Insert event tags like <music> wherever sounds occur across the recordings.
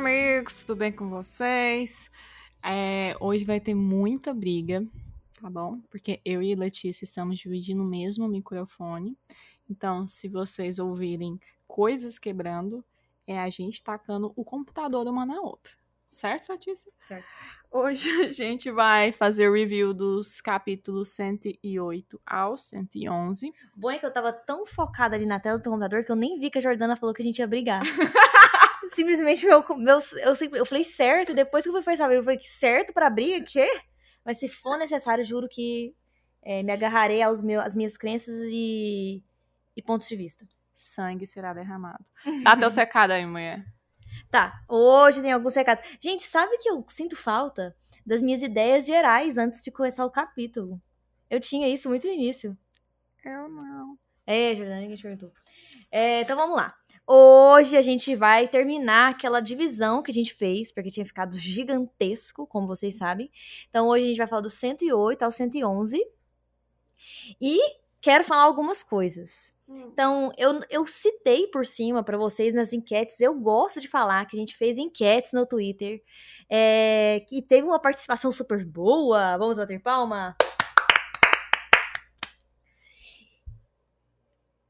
Amigos, tudo bem com vocês? É, hoje vai ter muita briga, tá bom? Porque eu e Letícia estamos dividindo o mesmo microfone. Então, se vocês ouvirem coisas quebrando, é a gente tacando o computador uma na outra. Certo, Letícia? Certo. Hoje a gente vai fazer o review dos capítulos 108 ao 111. Bom é que eu tava tão focada ali na tela do computador que eu nem vi que a Jordana falou que a gente ia brigar. <laughs> Simplesmente meu, meu eu, sempre, eu falei certo, depois que eu fui perceber, eu falei que certo pra briga, quê? Mas se for necessário, juro que é, me agarrarei aos meus, às minhas crenças e, e pontos de vista. Sangue será derramado. Dá <laughs> teu secado aí, mulher. Tá, hoje tem alguns recados. Gente, sabe que eu sinto falta das minhas ideias gerais antes de começar o capítulo? Eu tinha isso muito no início. Eu não. É, Jordana, ninguém te perguntou. É, então vamos lá. Hoje a gente vai terminar aquela divisão que a gente fez, porque tinha ficado gigantesco, como vocês sabem. Então hoje a gente vai falar do 108 ao 111. E quero falar algumas coisas. Então, eu, eu citei por cima para vocês nas enquetes. Eu gosto de falar que a gente fez enquetes no Twitter, é, que teve uma participação super boa. Vamos bater palma?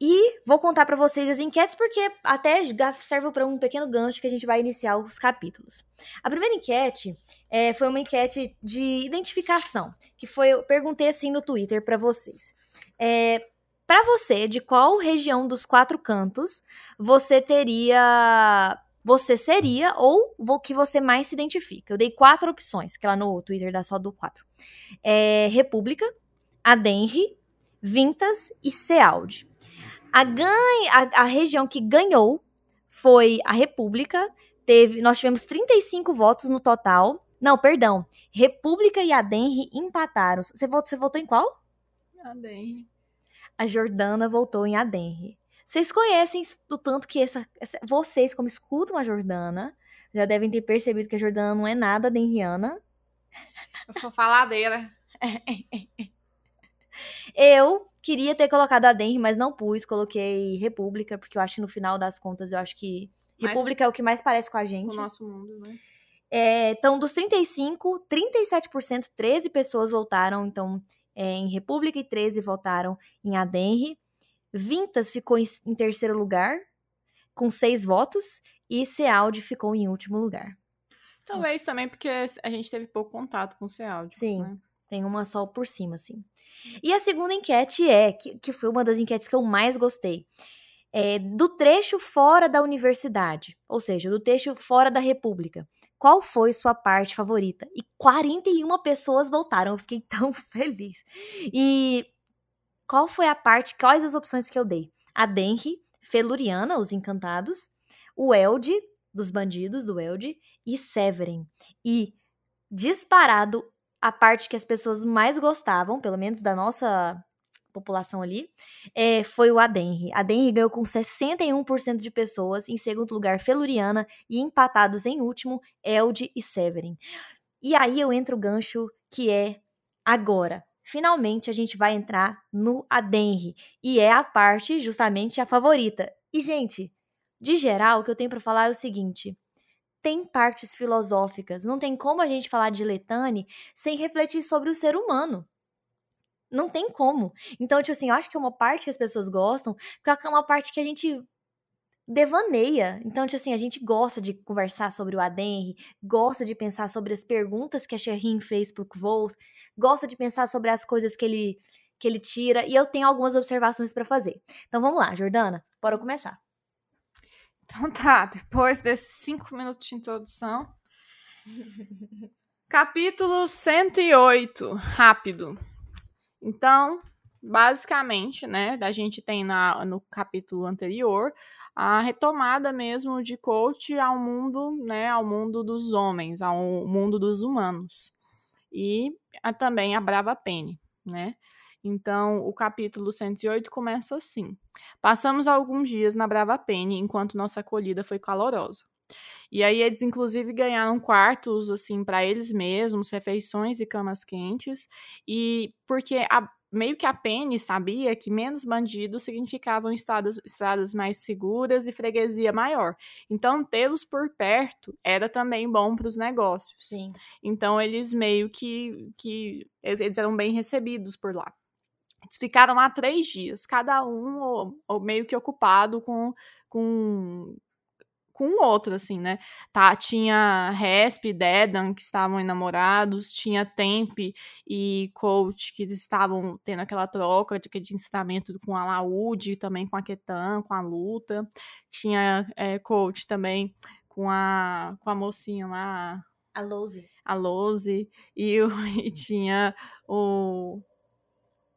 E vou contar para vocês as enquetes porque até serve para um pequeno gancho que a gente vai iniciar os capítulos. A primeira enquete é, foi uma enquete de identificação, que foi eu perguntei assim no Twitter para vocês. É, para você, de qual região dos quatro cantos você teria você seria ou o que você mais se identifica. Eu dei quatro opções, que lá no Twitter dá só do quatro. É, República, Adenri, Vintas e Cealdi. A, a, a região que ganhou foi a República. Teve, nós tivemos 35 votos no total. Não, perdão. República e Adenri empataram. Você votou, você votou em qual? Adenri. A Jordana votou em Adenri. Vocês conhecem do tanto que essa, essa, vocês, como escutam a Jordana, já devem ter percebido que a Jordana não é nada adenriana. Eu sou faladeira. <laughs> Eu queria ter colocado a Denri, mas não pus. Coloquei República, porque eu acho que no final das contas, eu acho que República mais, é o que mais parece com a gente. Com o nosso mundo, né? É, então, dos 35, 37%, 13 pessoas votaram, então, é, em República e 13 votaram em Adenri. Vintas ficou em, em terceiro lugar, com seis votos, e Cealdi ficou em último lugar. Talvez também porque a gente teve pouco contato com o Cealdi. Sim. Né? Tem uma só por cima, assim. E a segunda enquete é, que, que foi uma das enquetes que eu mais gostei, é do trecho fora da universidade, ou seja, do trecho fora da república. Qual foi sua parte favorita? E 41 pessoas votaram, eu fiquei <laughs> tão feliz. E qual foi a parte, quais as opções que eu dei? A Denri, Feluriana, os Encantados, o Elde, dos Bandidos, do Elde, e Severin. E disparado a parte que as pessoas mais gostavam, pelo menos da nossa população ali, é, foi o Adenri. Adenri ganhou com 61% de pessoas, em segundo lugar Feluriana e empatados em último Elde e Severin. E aí eu entro o gancho que é agora. Finalmente a gente vai entrar no Adenri e é a parte justamente a favorita. E gente, de geral, o que eu tenho para falar é o seguinte: tem partes filosóficas. Não tem como a gente falar de Letane sem refletir sobre o ser humano. Não tem como. Então, tipo assim, eu acho que é uma parte que as pessoas gostam, porque é uma parte que a gente devaneia. Então, tipo assim, a gente gosta de conversar sobre o Adenri, gosta de pensar sobre as perguntas que a Sherrin fez pro Kvolt, gosta de pensar sobre as coisas que ele que ele tira, e eu tenho algumas observações para fazer. Então, vamos lá, Jordana, bora começar. Então tá, depois desses cinco minutos de introdução. <laughs> Capítulo 108, rápido. Então, basicamente, né, a gente tem na, no capítulo anterior a retomada mesmo de coach ao mundo, né, ao mundo dos homens, ao mundo dos humanos. E a, também a Brava Penny, né? Então, o capítulo 108 começa assim: Passamos alguns dias na Brava Penny enquanto nossa acolhida foi calorosa. E aí eles inclusive ganharam quartos assim para eles mesmos, refeições e camas quentes, e porque a, meio que a Penny sabia que menos bandidos significavam estradas, estradas mais seguras e freguesia maior. Então, tê-los por perto era também bom para os negócios. Sim. Então, eles meio que, que eles eram bem recebidos por lá. Eles ficaram lá três dias, cada um ou, ou meio que ocupado com, com com o outro, assim, né? Tá, tinha Resp e Dedan, que estavam enamorados, tinha Temp e Coach, que estavam tendo aquela troca de, de ensinamento com a Laúde, também com a Ketan, com a luta. Tinha é, Coach também com a, com a mocinha lá. A Lose. A Lose. E, <laughs> e tinha o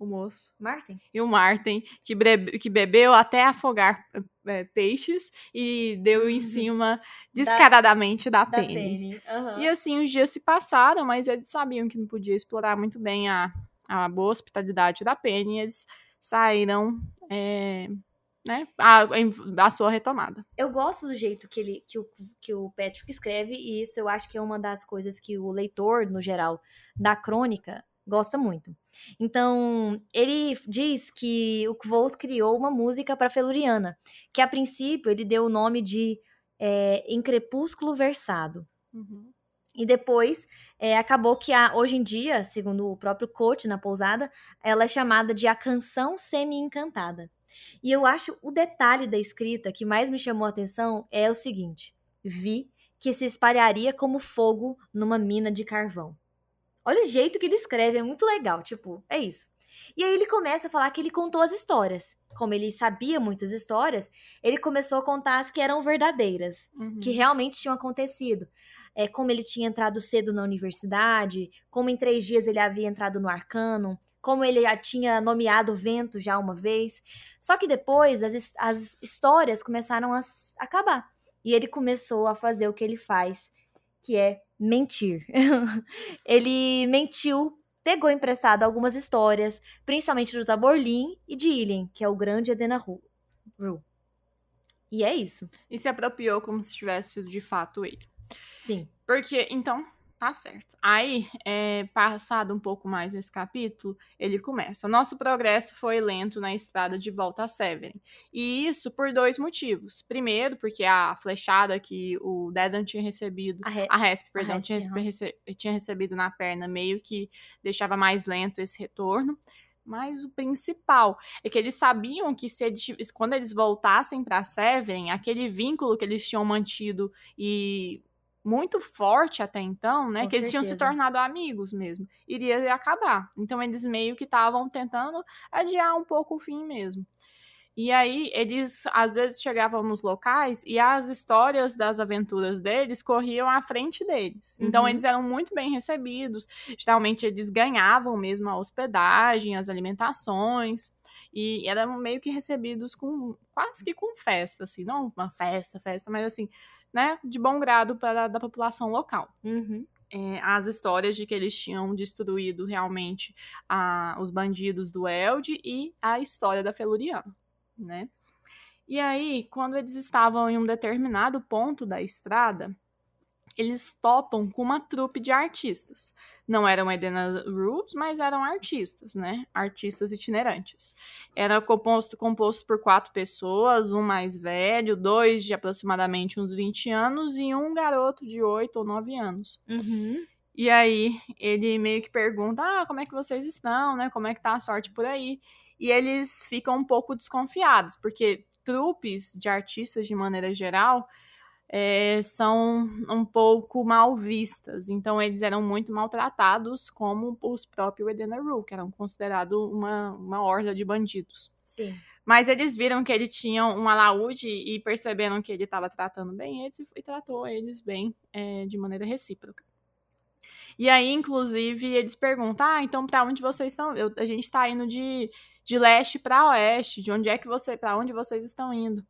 o moço. Martin? E o Martin, que, que bebeu até afogar é, peixes e deu em <laughs> cima descaradamente da, da, da Penny. Uhum. E assim, os dias se passaram, mas eles sabiam que não podia explorar muito bem a, a boa hospitalidade da Penny e eles saíram. É, né, a, a sua retomada. Eu gosto do jeito que, ele, que, o, que o Patrick escreve, e isso eu acho que é uma das coisas que o leitor, no geral, da crônica, gosta muito. Então, ele diz que o Kvolt criou uma música para Feluriana, que a princípio ele deu o nome de é, Em Crepúsculo Versado. Uhum. E depois é, acabou que a, hoje em dia, segundo o próprio coach na pousada, ela é chamada de a canção semi-encantada. E eu acho o detalhe da escrita que mais me chamou a atenção é o seguinte: vi que se espalharia como fogo numa mina de carvão. Olha o jeito que ele escreve, é muito legal, tipo, é isso. E aí ele começa a falar que ele contou as histórias. Como ele sabia muitas histórias, ele começou a contar as que eram verdadeiras, uhum. que realmente tinham acontecido. É, como ele tinha entrado cedo na universidade, como em três dias ele havia entrado no arcano, como ele já tinha nomeado o vento já uma vez. Só que depois as, as histórias começaram a acabar. E ele começou a fazer o que ele faz, que é mentir. <laughs> ele mentiu, pegou emprestado algumas histórias, principalmente do Taborlin e de Ilien, que é o grande Edena Ru. E é isso. E se apropriou como se tivesse de fato ele. Sim. Porque, então, Tá certo. Aí, é, passado um pouco mais nesse capítulo, ele começa. Nosso progresso foi lento na estrada de volta a Severin. E isso por dois motivos. Primeiro, porque a flechada que o Dedan tinha recebido, a, Re a Resp, perdão, a Resp, tinha, uhum. rece tinha recebido na perna, meio que deixava mais lento esse retorno. Mas o principal é que eles sabiam que se eles, quando eles voltassem para Severin, aquele vínculo que eles tinham mantido e muito forte até então, né? Com que eles tinham se certeza. tornado amigos mesmo. Iria acabar. Então eles meio que estavam tentando adiar um pouco o fim mesmo. E aí eles às vezes chegavam nos locais e as histórias das aventuras deles corriam à frente deles. Então Uhum. eles eram muito bem recebidos. Geralmente eles ganhavam mesmo a hospedagem, as alimentações. E eram meio que recebidos com quase que com festa, assim, não uma festa, festa, mas assim, né, de bom grado para da população local. Uhum. É, as histórias de que eles tinham destruído realmente a, os bandidos do Elde e a história da Feluriana, né? E aí, quando eles estavam em um determinado ponto da estrada, eles topam com uma trupe de artistas. Não eram Edena Rubes, mas eram artistas, né? Artistas itinerantes. Era composto, composto por quatro pessoas, um mais velho, dois de aproximadamente uns 20 anos e um garoto de 8 ou 9 anos. Uhum. E aí, ele meio que pergunta, ah, como é que vocês estão, né? Como é que tá a sorte por aí? E eles ficam um pouco desconfiados, porque trupes de artistas, de maneira geral, é, são um pouco mal vistas. Então, eles eram muito maltratados, como os próprios Edena Rule, que eram considerados uma, uma horda de bandidos. Sim. Mas eles viram que ele tinha um alaúde e perceberam que ele estava tratando bem eles e tratou eles bem é, de maneira recíproca. E aí, inclusive, eles perguntam: ah, então para onde vocês estão? Eu, a gente está indo de, de leste para oeste. De onde é que você. para onde vocês estão indo?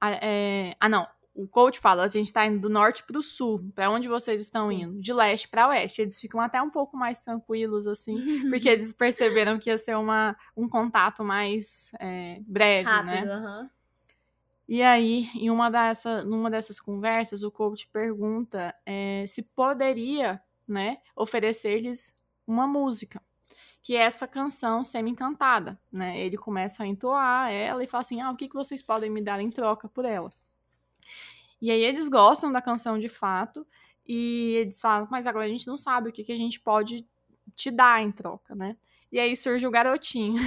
Ah, é, ah, não. O coach fala, a gente tá indo do norte pro sul, para onde vocês estão Sim. indo? De leste para oeste. Eles ficam até um pouco mais tranquilos, assim, <laughs> porque eles perceberam que ia ser uma, um contato mais é, breve, Rápido, né? aham. E aí, em uma dessa, numa dessas conversas, o coach pergunta é, se poderia, né, oferecer-lhes uma música, que é essa canção semi-encantada, né? Ele começa a entoar ela e fala assim, ah, o que, que vocês podem me dar em troca por ela? E aí eles gostam da canção de fato e eles falam, mas agora a gente não sabe o que, que a gente pode te dar em troca, né? E aí surge o garotinho.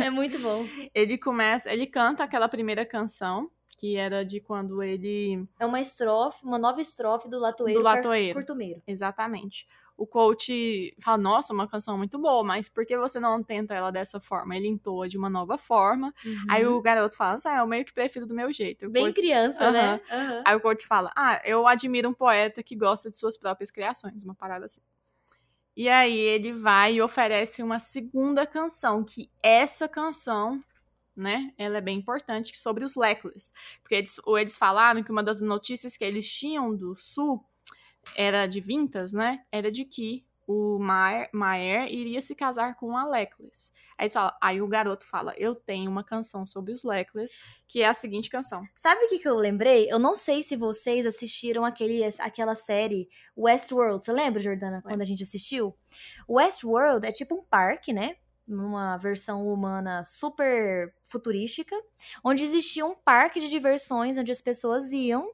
É muito bom. <laughs> ele começa, ele canta aquela primeira canção, que era de quando ele. É uma estrofe, uma nova estrofe do Latoeiro, Do Latoeiro. Curtumeiro. Exatamente. O coach fala, nossa, uma canção muito boa, mas por que você não tenta ela dessa forma? Ele entoa de uma nova forma. Aí o garoto fala, ah, eu meio que prefiro do meu jeito. O Uhum. Bem coach- criança, né? Aham. Aí o coach fala, ah, eu admiro um poeta que gosta de suas próprias criações, uma parada assim. E aí ele vai e oferece uma segunda canção, que essa canção, né, ela é bem importante, sobre os Leclerc. Porque eles, ou eles falaram que uma das notícias que eles tinham do Sul era de Vintas, né, era de que o Maer, Maer iria se casar com a Leclerc. Aí, aí o garoto fala, eu tenho uma canção sobre os Leclerc, que é a seguinte canção. Sabe o que, que eu lembrei? Eu não sei se vocês assistiram aquele, aquela série Westworld. Você lembra, Jordana, quando a gente assistiu? Westworld é tipo um parque, né? Numa versão humana super futurística, onde existia um parque de diversões onde as pessoas iam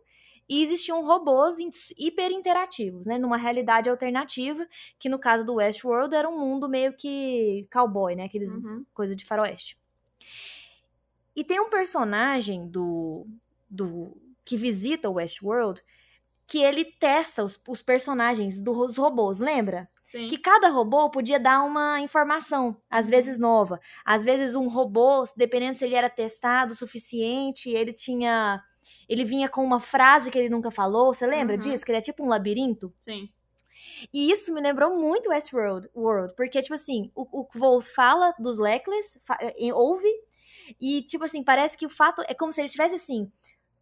e existiam robôs in- hiper interativos, né? Numa realidade alternativa, que no caso do Westworld era um mundo meio que cowboy, né? Aqueles Uhum. coisa de faroeste. E tem um personagem do, do que visita o Westworld que ele testa os, os personagens dos robôs, lembra? Sim. Que cada robô podia dar uma informação, às vezes nova. Às vezes um robô, dependendo se ele era testado o suficiente, ele tinha. Ele vinha com uma frase que ele nunca falou. Você lembra Uhum. disso? Que ele é tipo um labirinto? Sim. E isso me lembrou muito Westworld, World, porque, tipo assim, o, o Wolf fala dos Leclerc, fa- eh, ouve, e, tipo assim, parece que o fato é como se ele tivesse, assim,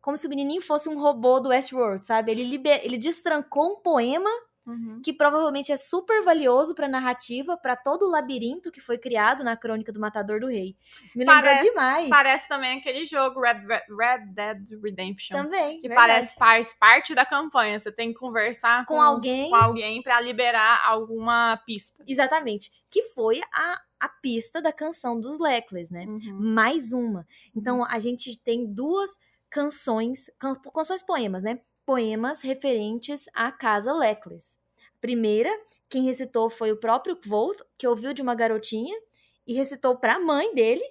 como se o menininho fosse um robô do Westworld, sabe? Ele, liber, ele destrancou um poema Uhum. que provavelmente é super valioso pra narrativa, pra todo o labirinto que foi criado na Crônica do Matador do Rei. Me Parece- demais. Parece também aquele jogo Red, Red, Red Dead Redemption. Também, que verdade. parece faz parte da campanha. Você tem que conversar Com com, alguém. com alguém para liberar alguma pista. Exatamente. Que foi a, a pista da canção dos Leclerc, né? Uhum. mais uma. Então a gente tem duas canções, can- canções poemas, né? Poemas referentes à casa Leclerc. Primeira, quem recitou foi o próprio Kvoth, que ouviu de uma garotinha e recitou para a mãe dele.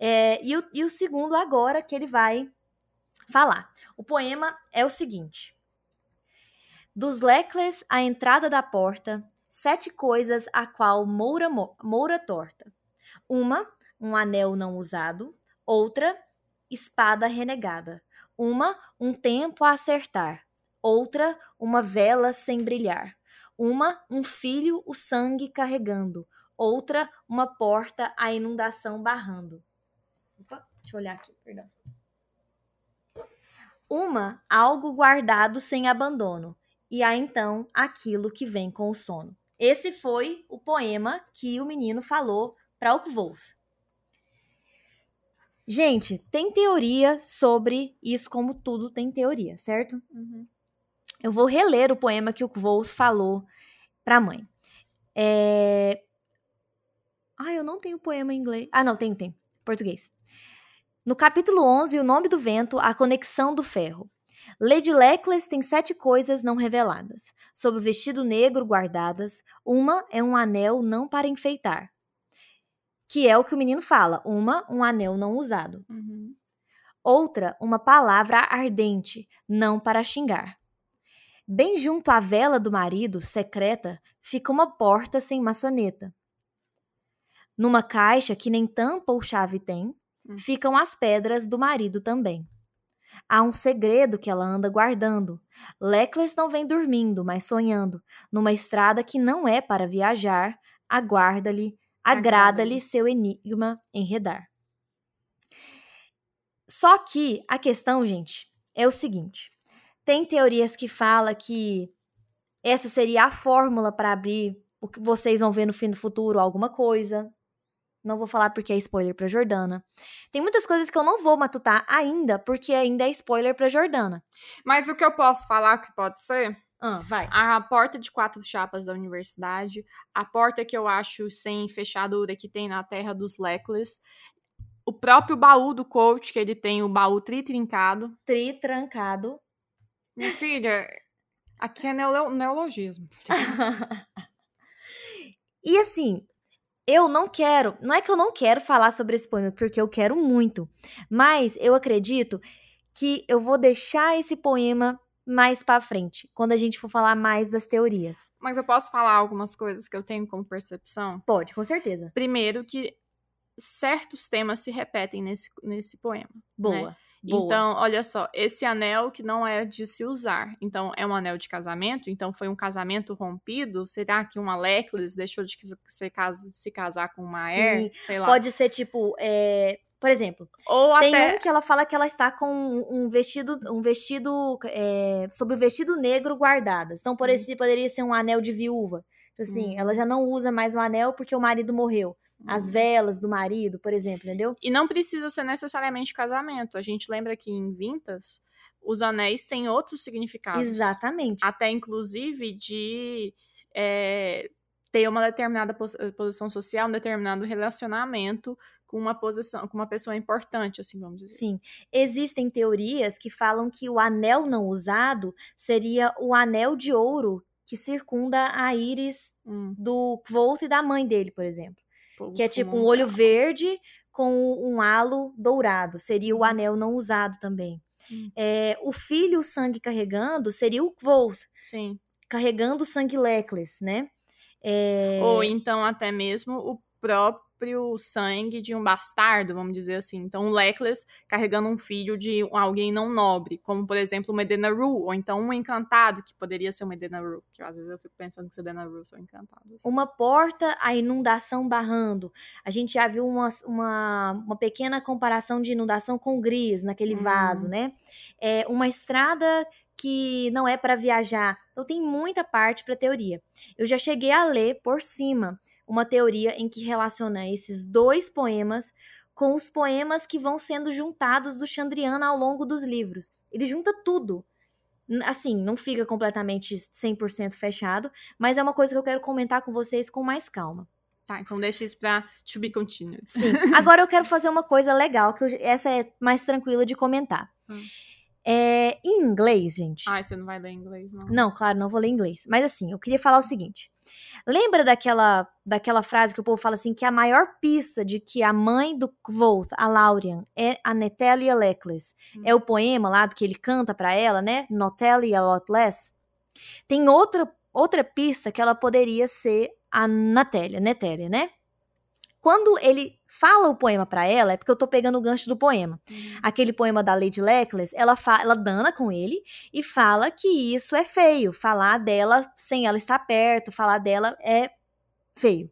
É, e, o, e o segundo agora que ele vai falar. O poema é o seguinte: Dos Leclerc à entrada da porta, sete coisas a qual moura, mo- moura torta. Uma, um anel não usado. Outra, espada renegada. Uma, um tempo a acertar. Outra, uma vela sem brilhar. Uma, um filho o sangue carregando. Outra, uma porta a inundação barrando. Opa, deixa eu olhar aqui, perdão. Uma, algo guardado sem abandono. E há então aquilo que vem com o sono. Esse foi o poema que o menino falou para o Wolf. Gente, tem teoria sobre isso, como tudo tem teoria, certo? Uhum. Eu vou reler o poema que o Wolf falou para a mãe. É... Ah, eu não tenho poema em inglês. Ah, não, tem, tem. Português. No capítulo 11, O Nome do Vento, A Conexão do Ferro. Lady Leclerc tem sete coisas não reveladas. Sob o vestido negro guardadas, uma é um anel não para enfeitar. Que é o que o menino fala. Uma, um anel não usado. Uhum. Outra, uma palavra ardente, não para xingar. Bem junto à vela do marido, secreta, fica uma porta sem maçaneta. Numa caixa que nem tampa ou chave tem, Hum. ficam as pedras do marido também. Há um segredo que ela anda guardando. Leclerc não vem dormindo, mas sonhando. Numa estrada que não é para viajar, aguarda-lhe, agrada-lhe seu enigma enredar. Só que a questão, gente, é o seguinte: tem teorias que fala que essa seria a fórmula para abrir o que vocês vão ver no fim do futuro, alguma coisa. Não vou falar porque é spoiler pra Jordana. Tem muitas coisas que eu não vou matutar ainda, porque ainda é spoiler pra Jordana. Mas o que eu posso falar que pode ser? Ah, vai. A porta de quatro chapas da universidade, a porta que eu acho sem fechadura que tem na terra dos Leclerc, o próprio baú do coach, que ele tem o baú tri-trincado. Tri-trancado. Minha filha, aqui é neolo neologismo. <laughs> e assim, eu não quero, não é que eu não quero falar sobre esse poema, porque eu quero muito, mas eu acredito que eu vou deixar esse poema mais para frente, quando a gente for falar mais das teorias. Mas eu posso falar algumas coisas que eu tenho como percepção? Pode, com certeza. Primeiro que certos temas se repetem nesse, nesse poema. Boa. Né? Boa. Então, olha só, esse anel que não é de se usar. Então, é um anel de casamento, então foi um casamento rompido. Será que uma Leclerc deixou de se, casar com uma Air? Sei lá. Pode ser tipo. É... Por exemplo, Ou tem até... um que ela fala que ela está com um vestido, um vestido é, sobre o vestido negro guardadas. Então, por hum. esse poderia ser um anel de viúva. Tipo assim, hum. ela já não usa mais o anel porque o marido morreu as uhum. velas do marido, por exemplo, entendeu? E não precisa ser necessariamente casamento. A gente lembra que em Vintas, os anéis têm outros significados. Exatamente. Até inclusive de é, ter uma determinada posição social, um determinado relacionamento com uma posição, com uma pessoa importante, assim vamos dizer. Sim. Existem teorias que falam que o anel não usado seria o anel de ouro que circunda a íris hum. do Volt e da mãe dele, por exemplo que é tipo um olho verde com um halo dourado. Seria o uhum. anel não usado também. É, o filho o sangue carregando seria o Kvoth. Sim. Carregando o sangue Leclerc, né? É... Ou então até mesmo o próprio próprio sangue de um bastardo, vamos dizer assim. Então, um Leclerc carregando um filho de alguém não nobre, como, por exemplo, uma Edena Rue, ou então um encantado, que poderia ser uma Edena Rue, que às vezes eu fico pensando que os Edena Rue são encantados. Uma porta, a inundação barrando. A gente já viu uma, uma, uma pequena comparação de inundação com gris naquele hum. vaso, né? É uma estrada que não é para viajar. Então tem muita parte para teoria. Eu já cheguei a ler por cima uma teoria em que relaciona esses dois poemas com os poemas que vão sendo juntados do Chandriana ao longo dos livros. Ele junta tudo. Assim, não fica completamente 100% fechado, mas é uma coisa que eu quero comentar com vocês com mais calma. Tá, então deixa isso pra to be continued. Sim. <laughs> Agora eu quero fazer uma coisa legal, que eu, essa é mais tranquila de comentar. Hum. É, em inglês, gente. Ah, você não vai ler inglês, não? Não, claro, não vou ler inglês. Mas assim, eu queria falar o seguinte. Lembra daquela, daquela frase que o povo fala assim, que a maior pista de que a mãe do Volt, a Laurian, é a Netelia Leckless? Hum. É o poema lá do que ele canta para ela, né? Notelia Lotless. Tem outra, outra pista que ela poderia ser a Natélia, Netélia, né? Quando ele fala o poema para ela, é porque eu tô pegando o gancho do poema. Uhum. Aquele poema da Lady Leclerc, ela, ela dana com ele e fala que isso é feio. Falar dela sem ela estar perto, falar dela é feio.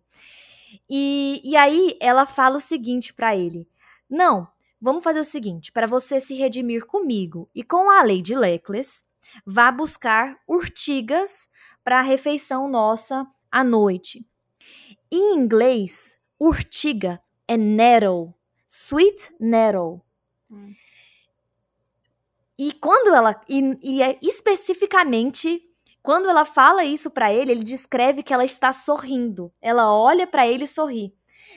E, e aí ela fala o seguinte para ele: Não, vamos fazer o seguinte: para você se redimir comigo e com a Lady Leclerc, vá buscar urtigas para a refeição nossa à noite. Em inglês, urtiga é nettle, sweet nettle. Hum. E quando ela e, e é especificamente quando ela fala isso para ele, ele descreve que ela está sorrindo. Ela olha para ele e sorri.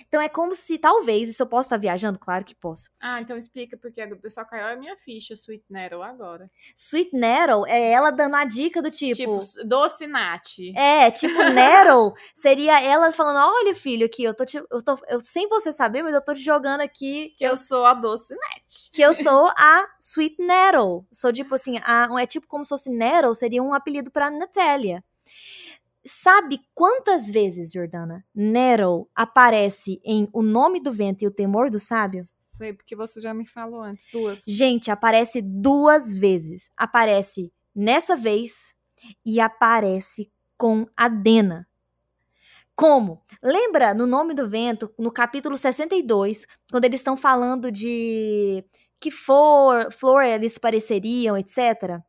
Então é como se, talvez, isso eu posso estar viajando? Claro que posso. Ah, então explica, porque só caiu a minha ficha, Sweet Nettle, agora. Sweet Nettle é ela dando a dica do tipo... Tipo, doce Nat. É, tipo, <laughs> Nettle seria ela falando, olha, filho, aqui, eu tô, te, eu tô eu, sem você saber, mas eu tô te jogando aqui... Que eu, eu sou a doce Nat. Que eu sou <laughs> a Sweet Nettle. Sou, tipo assim, a, é tipo como se fosse Nettle, seria um apelido pra Natália. Sabe quantas vezes, Jordana, Nero aparece em O Nome do Vento e o Temor do Sábio? Foi porque você já me falou antes, duas. Gente, aparece duas vezes. Aparece nessa vez e aparece com a Dena. Como? Lembra no Nome do Vento, no capítulo 62, quando eles estão falando de que for, flor eles pareceriam, etc.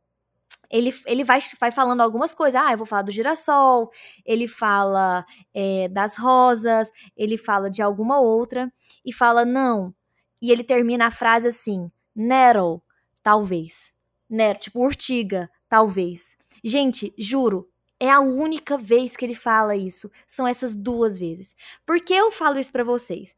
Ele, ele vai, vai falando algumas coisas. Ah, eu vou falar do girassol. Ele fala é, das rosas. Ele fala de alguma outra. E fala, não. E ele termina a frase assim: Nettle, talvez. Nettle, tipo urtiga, talvez. Gente, juro, é a única vez que ele fala isso. São essas duas vezes. Por que eu falo isso para vocês?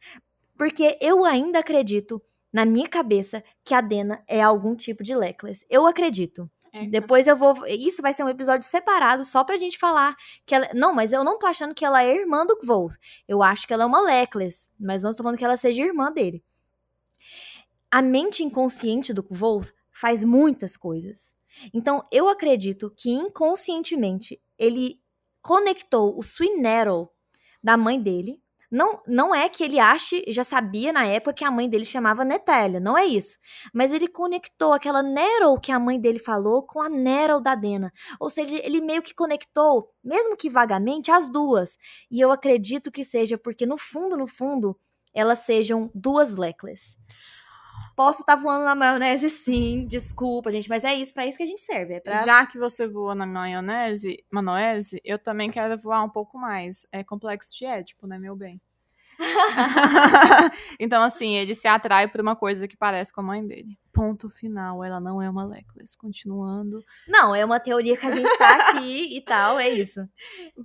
Porque eu ainda acredito, na minha cabeça, que a Dena é algum tipo de Leclerc. Eu acredito. É. Depois eu vou. Isso vai ser um episódio separado só pra gente falar que ela. Não, mas eu não tô achando que ela é irmã do Volt. Eu acho que ela é uma Leclerc. Mas não estou falando que ela seja irmã dele. A mente inconsciente do Volt faz muitas coisas. Então, eu acredito que inconscientemente ele conectou o Sweet Nettle da mãe dele. Não, não é que ele ache, já sabia na época que a mãe dele chamava Netélia, não é isso. Mas ele conectou aquela Nettle que a mãe dele falou com a Nettle da Dena. Ou seja, ele meio que conectou, mesmo que vagamente, as duas. E eu acredito que seja porque no fundo, no fundo, elas sejam duas Leclercs. Posso estar tá voando na maionese, sim. Desculpa, gente, mas é isso, para isso que a gente serve. É pra... Já que você voa na maionese, maionese, eu também quero voar um pouco mais. É complexo de édipo, né, meu bem? <laughs> então, assim, ele se atrai por uma coisa que parece com a mãe dele. Ponto final, ela não é uma Leclerc. Continuando. Não, é uma teoria que a gente tá aqui e tal, é isso.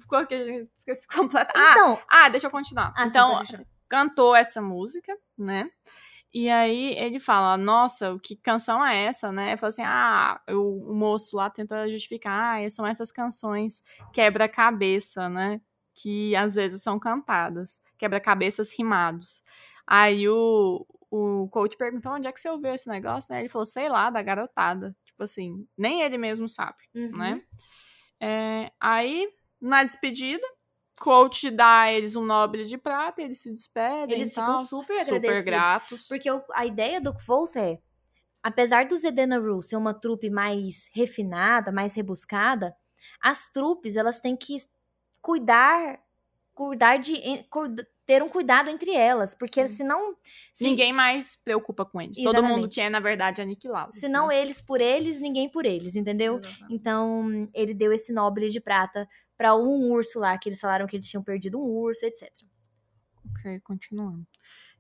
Ficou que a gente esqueci completamente. Ah, então, ah, deixa eu continuar. Ah, então, sim, cantou essa música, né? E aí ele fala, nossa, que canção é essa, né? Fala assim, ah, o, moço lá tenta justificar, ah, são essas canções quebra-cabeça, né? Que às vezes são cantadas, quebra-cabeças rimados. Aí o, o coach perguntou onde é que você ouviu esse negócio, né? Ele falou, sei lá, da garotada. Tipo assim, nem ele mesmo sabe, né? uhum. né? É, aí, na despedida, coach dá eles um nobre de prata, eles se despedem. Eles ficam super, super gratos. Porque a ideia do Kvoth é, apesar do Zedena Rule ser uma trupe mais refinada, mais rebuscada, as trupes elas têm que cuidar cuidar de ter um cuidado entre elas, porque Sim. senão se... ninguém mais preocupa com eles. Exatamente. Todo mundo quer na verdade aniquilá-los. Senão né? eles por eles, ninguém por eles, entendeu? Exatamente. Então ele deu esse nobre de prata para um urso lá, que eles falaram que eles tinham perdido um urso, etc. Ok, continuando.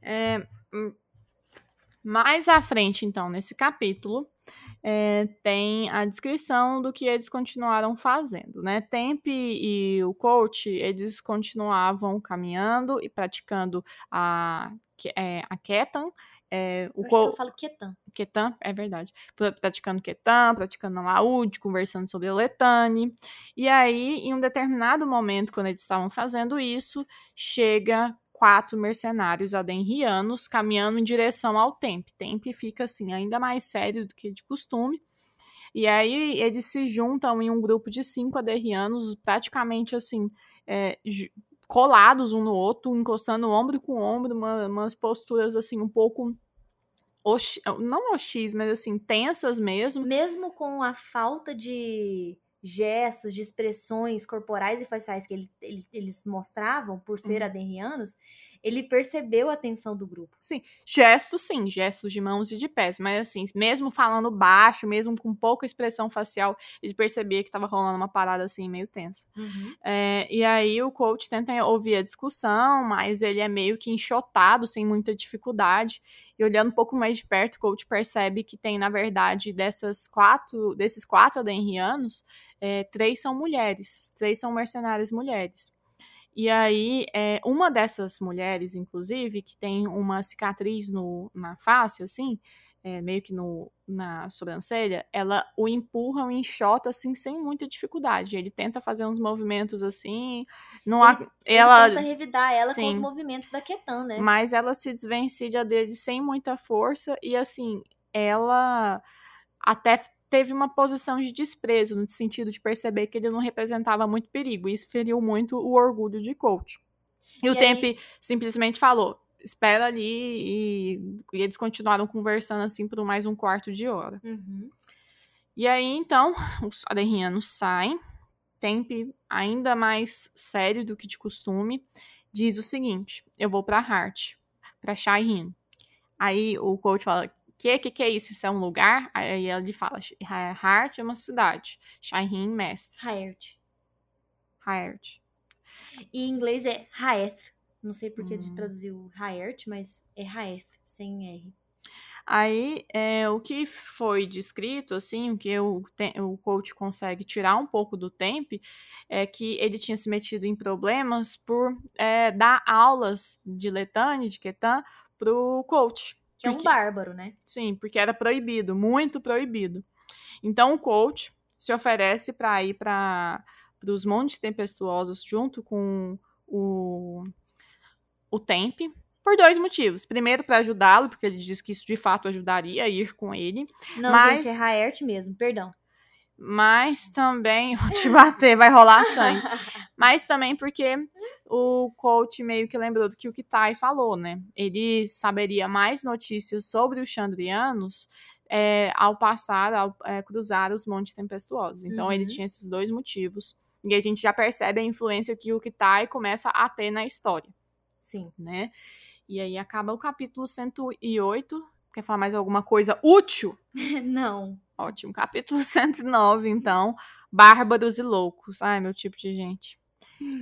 É, hum, mais à frente, então, nesse capítulo, é, tem a descrição do que eles continuaram fazendo, né? Tempe e o coach, eles continuavam caminhando e praticando a, é, a Ketan, é, o eu, co... eu falo Ketan. Ketan, é verdade. Praticando Ketan, praticando Laúde, conversando sobre Letane. E aí, em um determinado momento, quando eles estavam fazendo isso, chega quatro mercenários adenrianos caminhando em direção ao Tempe. Tempe fica assim, ainda mais sério do que de costume. E aí eles se juntam em um grupo de cinco adenrianos, praticamente assim, é, colados um no outro, encostando ombro com ombro, uma, umas posturas assim um pouco não oxis, mas assim, tensas mesmo. Mesmo com a falta de gestos, de expressões corporais e faciais que ele, ele, eles mostravam por ser uhum. adenrianos, ele percebeu a atenção do grupo. Sim, gestos sim, gestos de mãos e de pés, mas assim, mesmo falando baixo, mesmo com pouca expressão facial, ele percebia que estava rolando uma parada assim meio tensa. Uhum. É, e aí o coach tenta ouvir a discussão, mas ele é meio que enxotado, sem muita dificuldade. E olhando um pouco mais de perto, o coach percebe que tem, na verdade, dessas quatro, desses quatro adenrianos, é, três são mulheres, três são mercenárias mulheres. E aí, é, uma dessas mulheres, inclusive, que tem uma cicatriz no, na face, assim, é, meio que no, na sobrancelha, ela o empurra, o enxota, assim, sem muita dificuldade. Ele tenta fazer uns movimentos assim. Não ele, há, ela ele tenta revidar ela sim, com os movimentos da Ketan, né? Mas ela se desvencilha dele sem muita força e, assim, ela até teve uma posição de desprezo, no sentido de perceber que ele não representava muito perigo. E isso feriu muito o orgulho de coach. E, e o Tempe simplesmente falou: espera ali, e, e, eles continuaram conversando assim por mais um quarto de hora. Uhum. E aí, então, os aderrianos saem. Tempe, ainda mais sério do que de costume, diz o seguinte: eu vou pra Hart, pra Shaihin. Aí o coach fala: que, que que é isso? Isso é um lugar? Aí ele fala, Heart é uma cidade. Shaheen, mestre. Hayert. Hayert. E em inglês é Haeth. Não sei por que hum. de traduzir o Hayert, mas é Haeth, sem R. Aí, é, o que foi descrito, assim, o que o, o coach consegue tirar um pouco do tempo, é que ele tinha se metido em problemas por é, dar aulas de Letane, de Ketan, pro coach. Que porque, é um bárbaro, né? Sim, porque era proibido, muito proibido. Então, o coach se oferece para ir para os Montes Tempestuosos junto com o, o Temp, por dois motivos. Primeiro, para ajudá-lo, porque ele diz que isso de fato ajudaria a ir com ele. Não, mas... gente, é Raert mesmo, perdão. Mas também, <laughs> vou te bater, vai rolar sangue. <laughs> Mas também porque o coach meio que lembrou do que o Kitai falou, né? Ele saberia mais notícias sobre os Chandrianos é, ao passar, ao é, cruzar os Montes Tempestuosos. Então uhum. ele tinha esses dois motivos. E a gente já percebe a influência que o Kitai começa a ter na história. Sim. Né? E aí acaba o capítulo 108. Quer falar mais alguma coisa útil? <laughs> Não. Ótimo. Capítulo <laughs> 109, então. Bárbaros e loucos. Ai, meu tipo de gente.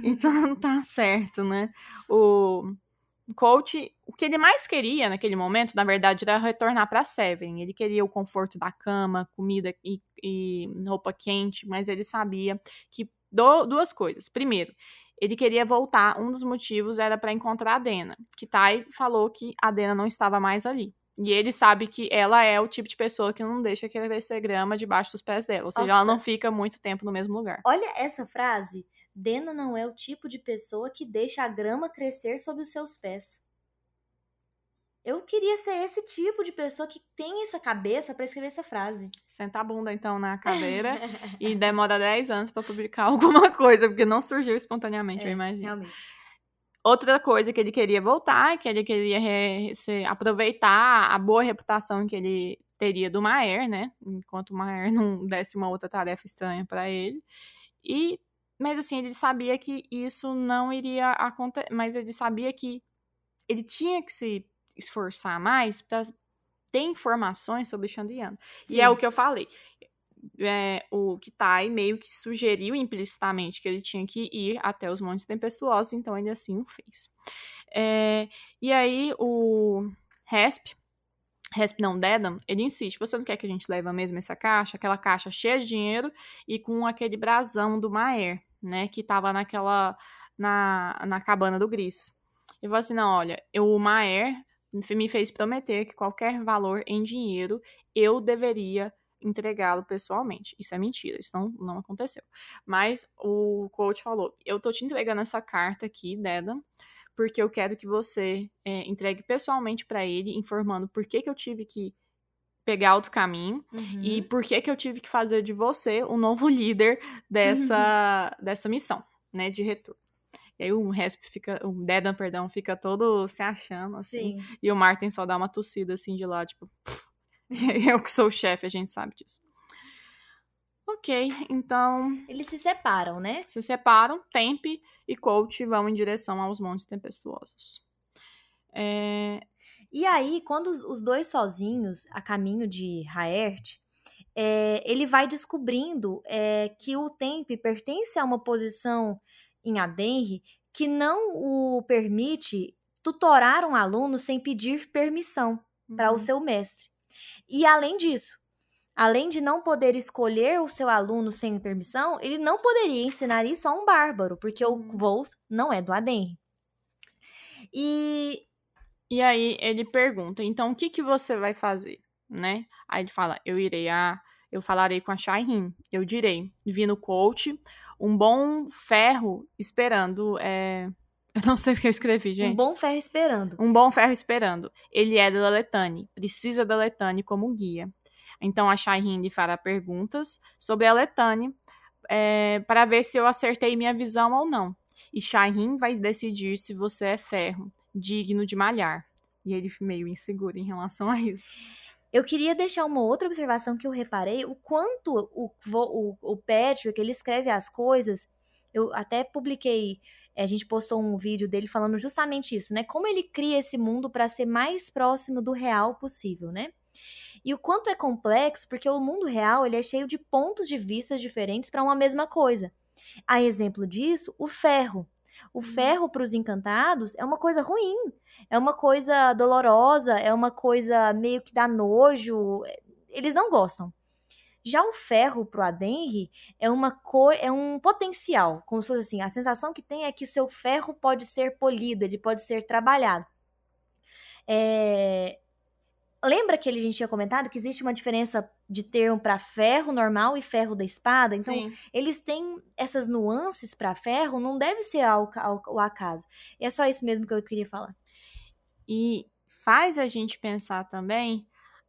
Então <laughs> tá certo, né? O coach, o que ele mais queria naquele momento, na verdade, era retornar para Seven. Ele queria o conforto da cama, comida e, e roupa quente, mas ele sabia que do, duas coisas. Primeiro, ele queria voltar. Um dos motivos era para encontrar a Dena. Que Tai falou que a Dena não estava mais ali. E ele sabe que ela é o tipo de pessoa que não deixa crescer grama debaixo dos pés dela. Ou seja, Nossa. ela não fica muito tempo no mesmo lugar. Olha essa frase. Dena não é o tipo de pessoa que deixa a grama crescer sob os seus pés. Eu queria ser esse tipo de pessoa que tem essa cabeça para escrever essa frase. Senta a bunda então na cadeira <laughs> e demora 10 anos para publicar <laughs> alguma coisa, porque não surgiu espontaneamente, é, eu imagino. Realmente. Outra coisa que ele queria voltar, que ele queria se, aproveitar a boa reputação que ele teria do Maer, né? Enquanto o Maer não desse uma outra tarefa estranha para ele. E mas assim, ele sabia que isso não iria acontecer, mas ele sabia que ele tinha que se esforçar mais para ter informações sobre Xandriano. E é o que eu falei. É, o Kitai meio que sugeriu implicitamente que ele tinha que ir até os Montes Tempestuosos, então ele assim o fez. É, e aí o Resp, Resp não Dedan, ele insiste, você não quer que a gente leve mesmo essa caixa? Aquela caixa cheia de dinheiro e com aquele brasão do Maer, né, que tava naquela, na, na cabana do Gris. Ele falou assim, não, olha, eu, o Maer me fez prometer que qualquer valor em dinheiro eu deveria entregá-lo pessoalmente. Isso é mentira, isso não, não aconteceu. Mas o coach falou: Eu tô te entregando essa carta aqui, Deda, porque eu quero que você é, entregue pessoalmente para ele, informando por que, que eu tive que pegar outro caminho uhum. e por que, que eu tive que fazer de você o novo líder dessa, <laughs> dessa missão, né, de retorno. E aí o Resp fica, o Dedan, perdão, fica todo se achando, assim. Sim. E o Martin só dá uma tossida, assim, de lá, tipo... <laughs> eu que sou o chefe, a gente sabe disso. Ok, então... Eles se separam, né? Se separam, Temp e Coach vão em direção aos Montes Tempestuosos. É... E aí, quando os dois sozinhos, a caminho de Raert, é, ele vai descobrindo é, que o Temp pertence a uma posição em Adenri que não o permite tutorar um aluno sem pedir permissão uhum. para o seu mestre. E além disso, além de não poder escolher o seu aluno sem permissão, ele não poderia ensinar isso a um bárbaro, porque o uhum. Wolf não é do Adenri. E e aí ele pergunta: "Então o que que você vai fazer?", né? Aí ele fala: "Eu irei a eu falarei com a Shaihin. Eu direi: vi no coach um bom ferro esperando. É... Eu não sei o que eu escrevi, gente. Um bom ferro esperando. Um bom ferro esperando. Ele é da Letane. Precisa da Letane como guia. Então a Shaihin lhe fará perguntas sobre a Letane é, para ver se eu acertei minha visão ou não. E Shaihin vai decidir se você é ferro, digno de malhar. E ele meio inseguro em relação a isso. Eu queria deixar uma outra observação que eu reparei, o quanto o, o, o Patrick, ele escreve as coisas, eu até publiquei, eh, a gente postou um vídeo dele falando justamente isso, né? Como ele cria esse mundo para ser mais próximo do real possível, né? E o quanto é complexo, porque o mundo real ele é cheio de pontos de vista diferentes para uma mesma coisa. A exemplo disso, o ferro. O ferro para os encantados é uma coisa ruim, é uma coisa dolorosa, é uma coisa meio que dá nojo. Eles não gostam. Já o ferro pro Adenri é uma co é um potencial, como se fosse assim, a sensação que tem é que seu ferro pode ser polido, ele pode ser trabalhado. É... Lembra que a gente tinha comentado que existe uma diferença de termo para ferro normal e ferro da espada? Então, Sim. eles têm essas nuances para ferro, não deve ser ao, ao, ao acaso. É só isso mesmo que eu queria falar. E faz a gente pensar também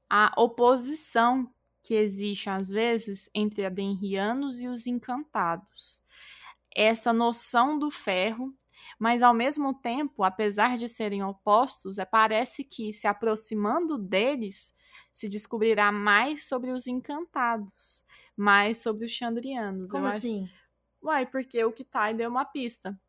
a oposição que existe às vezes entre adenrianos e os encantados. Essa noção do ferro, mas ao mesmo tempo, apesar de serem opostos, é, parece que se aproximando deles se descobrirá mais sobre os encantados, mais sobre os chandrianos. Como Eu acho- assim? Uai, porque o Kitai deu uma pista.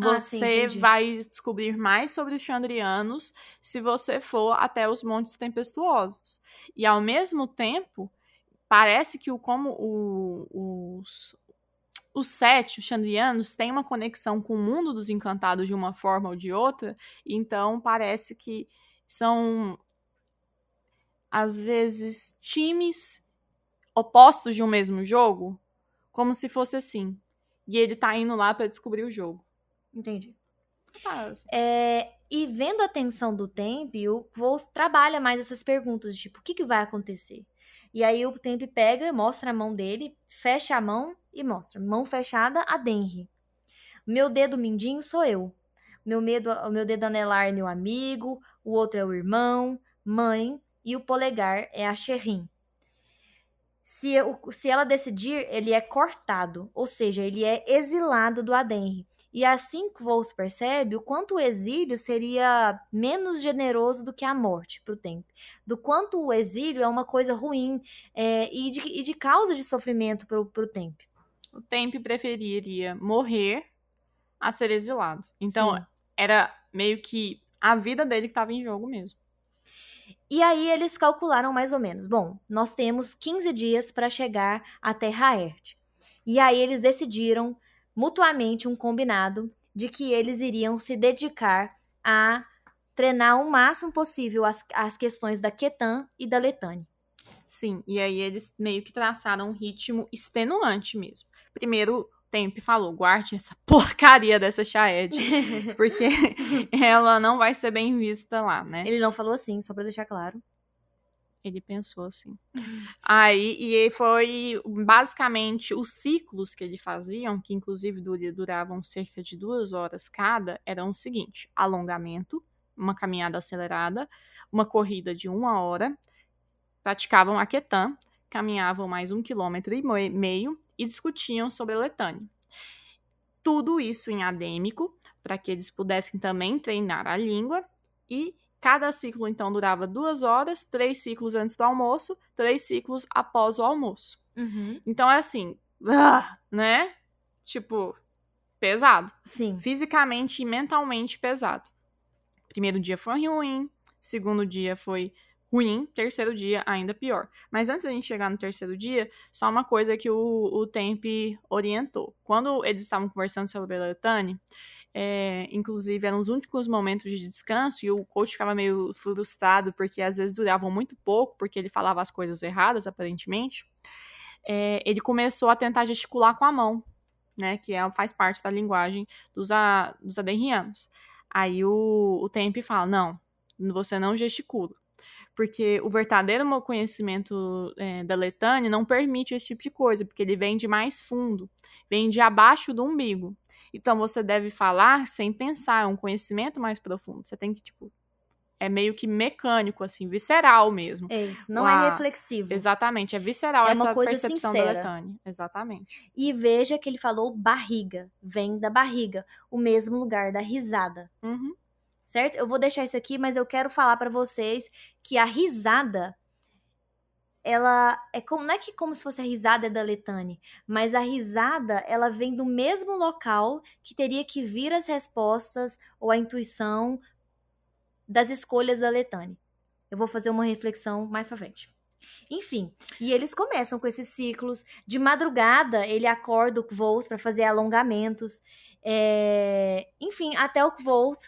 Ah, sim, Você entendi. vai descobrir mais sobre os Chandrianos se você for até os Montes Tempestuosos. E ao mesmo tempo, parece que o, como o- os, os sete, os Chandrianos, têm uma conexão com o mundo dos encantados de uma forma ou de outra, então parece que são às vezes times opostos de um mesmo jogo, como se fosse assim. E ele tá indo lá pra descobrir o jogo. Entendi. É, e vendo a tensão do tempo, o Wolf trabalha mais essas perguntas, tipo, o que, que vai acontecer? E aí o Temp pega, mostra a mão dele, fecha a mão e mostra. Mão fechada, a Denry. Meu dedo mindinho sou eu. Meu, medo, o meu dedo anelar é meu amigo, o outro é o irmão, mãe, e o polegar é a Sherrin. Se, eu- se ela decidir, ele é cortado, ou seja, ele é exilado do Adenri. E assim que Wolf percebe o quanto o exílio seria menos generoso do que a morte para o tempo. Do quanto o exílio é uma coisa ruim é, e, de, e de causa de sofrimento para o tempo. o Temp preferiria morrer a ser exilado. Então, Sim. era meio que a vida dele que tava em jogo mesmo. E aí eles calcularam mais ou menos. Bom, nós temos 15 dias para chegar até Raert. E aí eles decidiram mutuamente um combinado de que eles iriam se dedicar a treinar o máximo possível as, as questões da Ketan e da Letane. Sim, e aí eles meio que traçaram um ritmo extenuante mesmo. Primeiro, o Temp falou: guarde essa <laughs> porcaria dessa Shaed, <laughs> porque ela não vai ser bem vista lá, né? Ele não falou assim, só pra deixar claro. Ele pensou assim. Aí, e foi basicamente os ciclos que ele faziam, que inclusive dur- duravam cerca de duas horas cada, eram o seguinte: alongamento, uma caminhada acelerada, uma corrida de uma hora, praticavam a Ketan, caminhavam mais um quilômetro e meio e discutiam sobre a Letânia. Tudo isso em adêmico, para que eles pudessem também treinar a língua e Cada ciclo, então, durava duas horas, três ciclos antes do almoço, três ciclos após o almoço. Uhum. Então é assim, ah, né? Tipo, pesado. Sim. Fisicamente e mentalmente pesado. Primeiro dia foi ruim, segundo dia foi ruim, terceiro dia ainda pior. Mas antes da gente chegar no terceiro dia, só uma coisa que o, o Temp orientou. Quando eles estavam conversando sobre a Letane, é, inclusive eram os únicos momentos de descanso e o coach ficava meio frustrado porque às vezes duravam muito pouco, porque ele falava as coisas erradas, aparentemente. É, ele começou a tentar gesticular com a mão, né, que é, faz parte da linguagem dos, a, dos adenrianos. Aí o, o Temp fala, não, você não gesticula. Porque o verdadeiro meu conhecimento é, da Letânia não permite esse tipo de coisa, porque ele vem de mais fundo, vem de abaixo do umbigo. Então você deve falar sem pensar, é um conhecimento mais profundo. Você tem que, tipo, é meio que mecânico, assim, visceral mesmo. É isso. Não é reflexivo. Exatamente, é visceral É essa uma coisa percepção da sincera. Letânia. Exatamente. E veja que ele falou barriga. Vem da barriga. O mesmo lugar da risada. Uhum. Certo? Eu vou deixar isso aqui, mas eu quero falar pra vocês que a risada ela é como não é que como se fosse a risada da Letane, mas a risada ela vem do mesmo local que teria que vir as respostas ou a intuição das escolhas da Letane. Eu vou fazer uma reflexão mais pra frente. Enfim, e eles começam com esses ciclos. De madrugada, ele acorda o Kvolt para fazer alongamentos. É... Enfim, até o Kvolt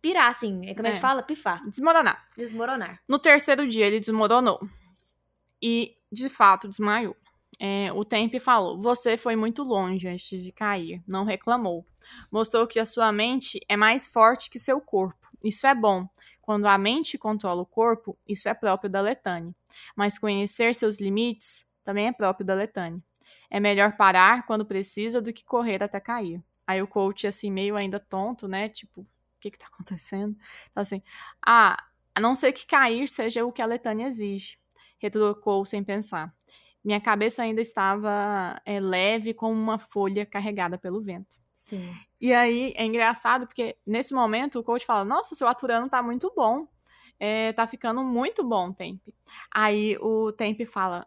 pirar, assim. Como é que É. fala? Pifar. Desmoronar. Desmoronar. No terceiro dia, ele desmoronou. E, de fato, desmaiou. É, o Tempe falou: Você foi muito longe antes de cair, não reclamou. Mostrou que a sua mente é mais forte que seu corpo. Isso é bom. Quando a mente controla o corpo, isso é próprio da Letane. Mas conhecer seus limites também é próprio da Letane. É melhor parar quando precisa do que correr até cair. Aí o coach, assim, meio ainda tonto, né? Tipo, o que que tá acontecendo? Então, assim, ah, a não ser que cair seja o que a Letânia exige. Retrucou sem pensar. Minha cabeça ainda estava é, leve como uma folha carregada pelo vento. Sim. E aí é engraçado porque nesse momento o coach fala: Nossa, seu aturano tá muito bom. É, tá ficando muito bom, Tempe. Aí o Tempe fala: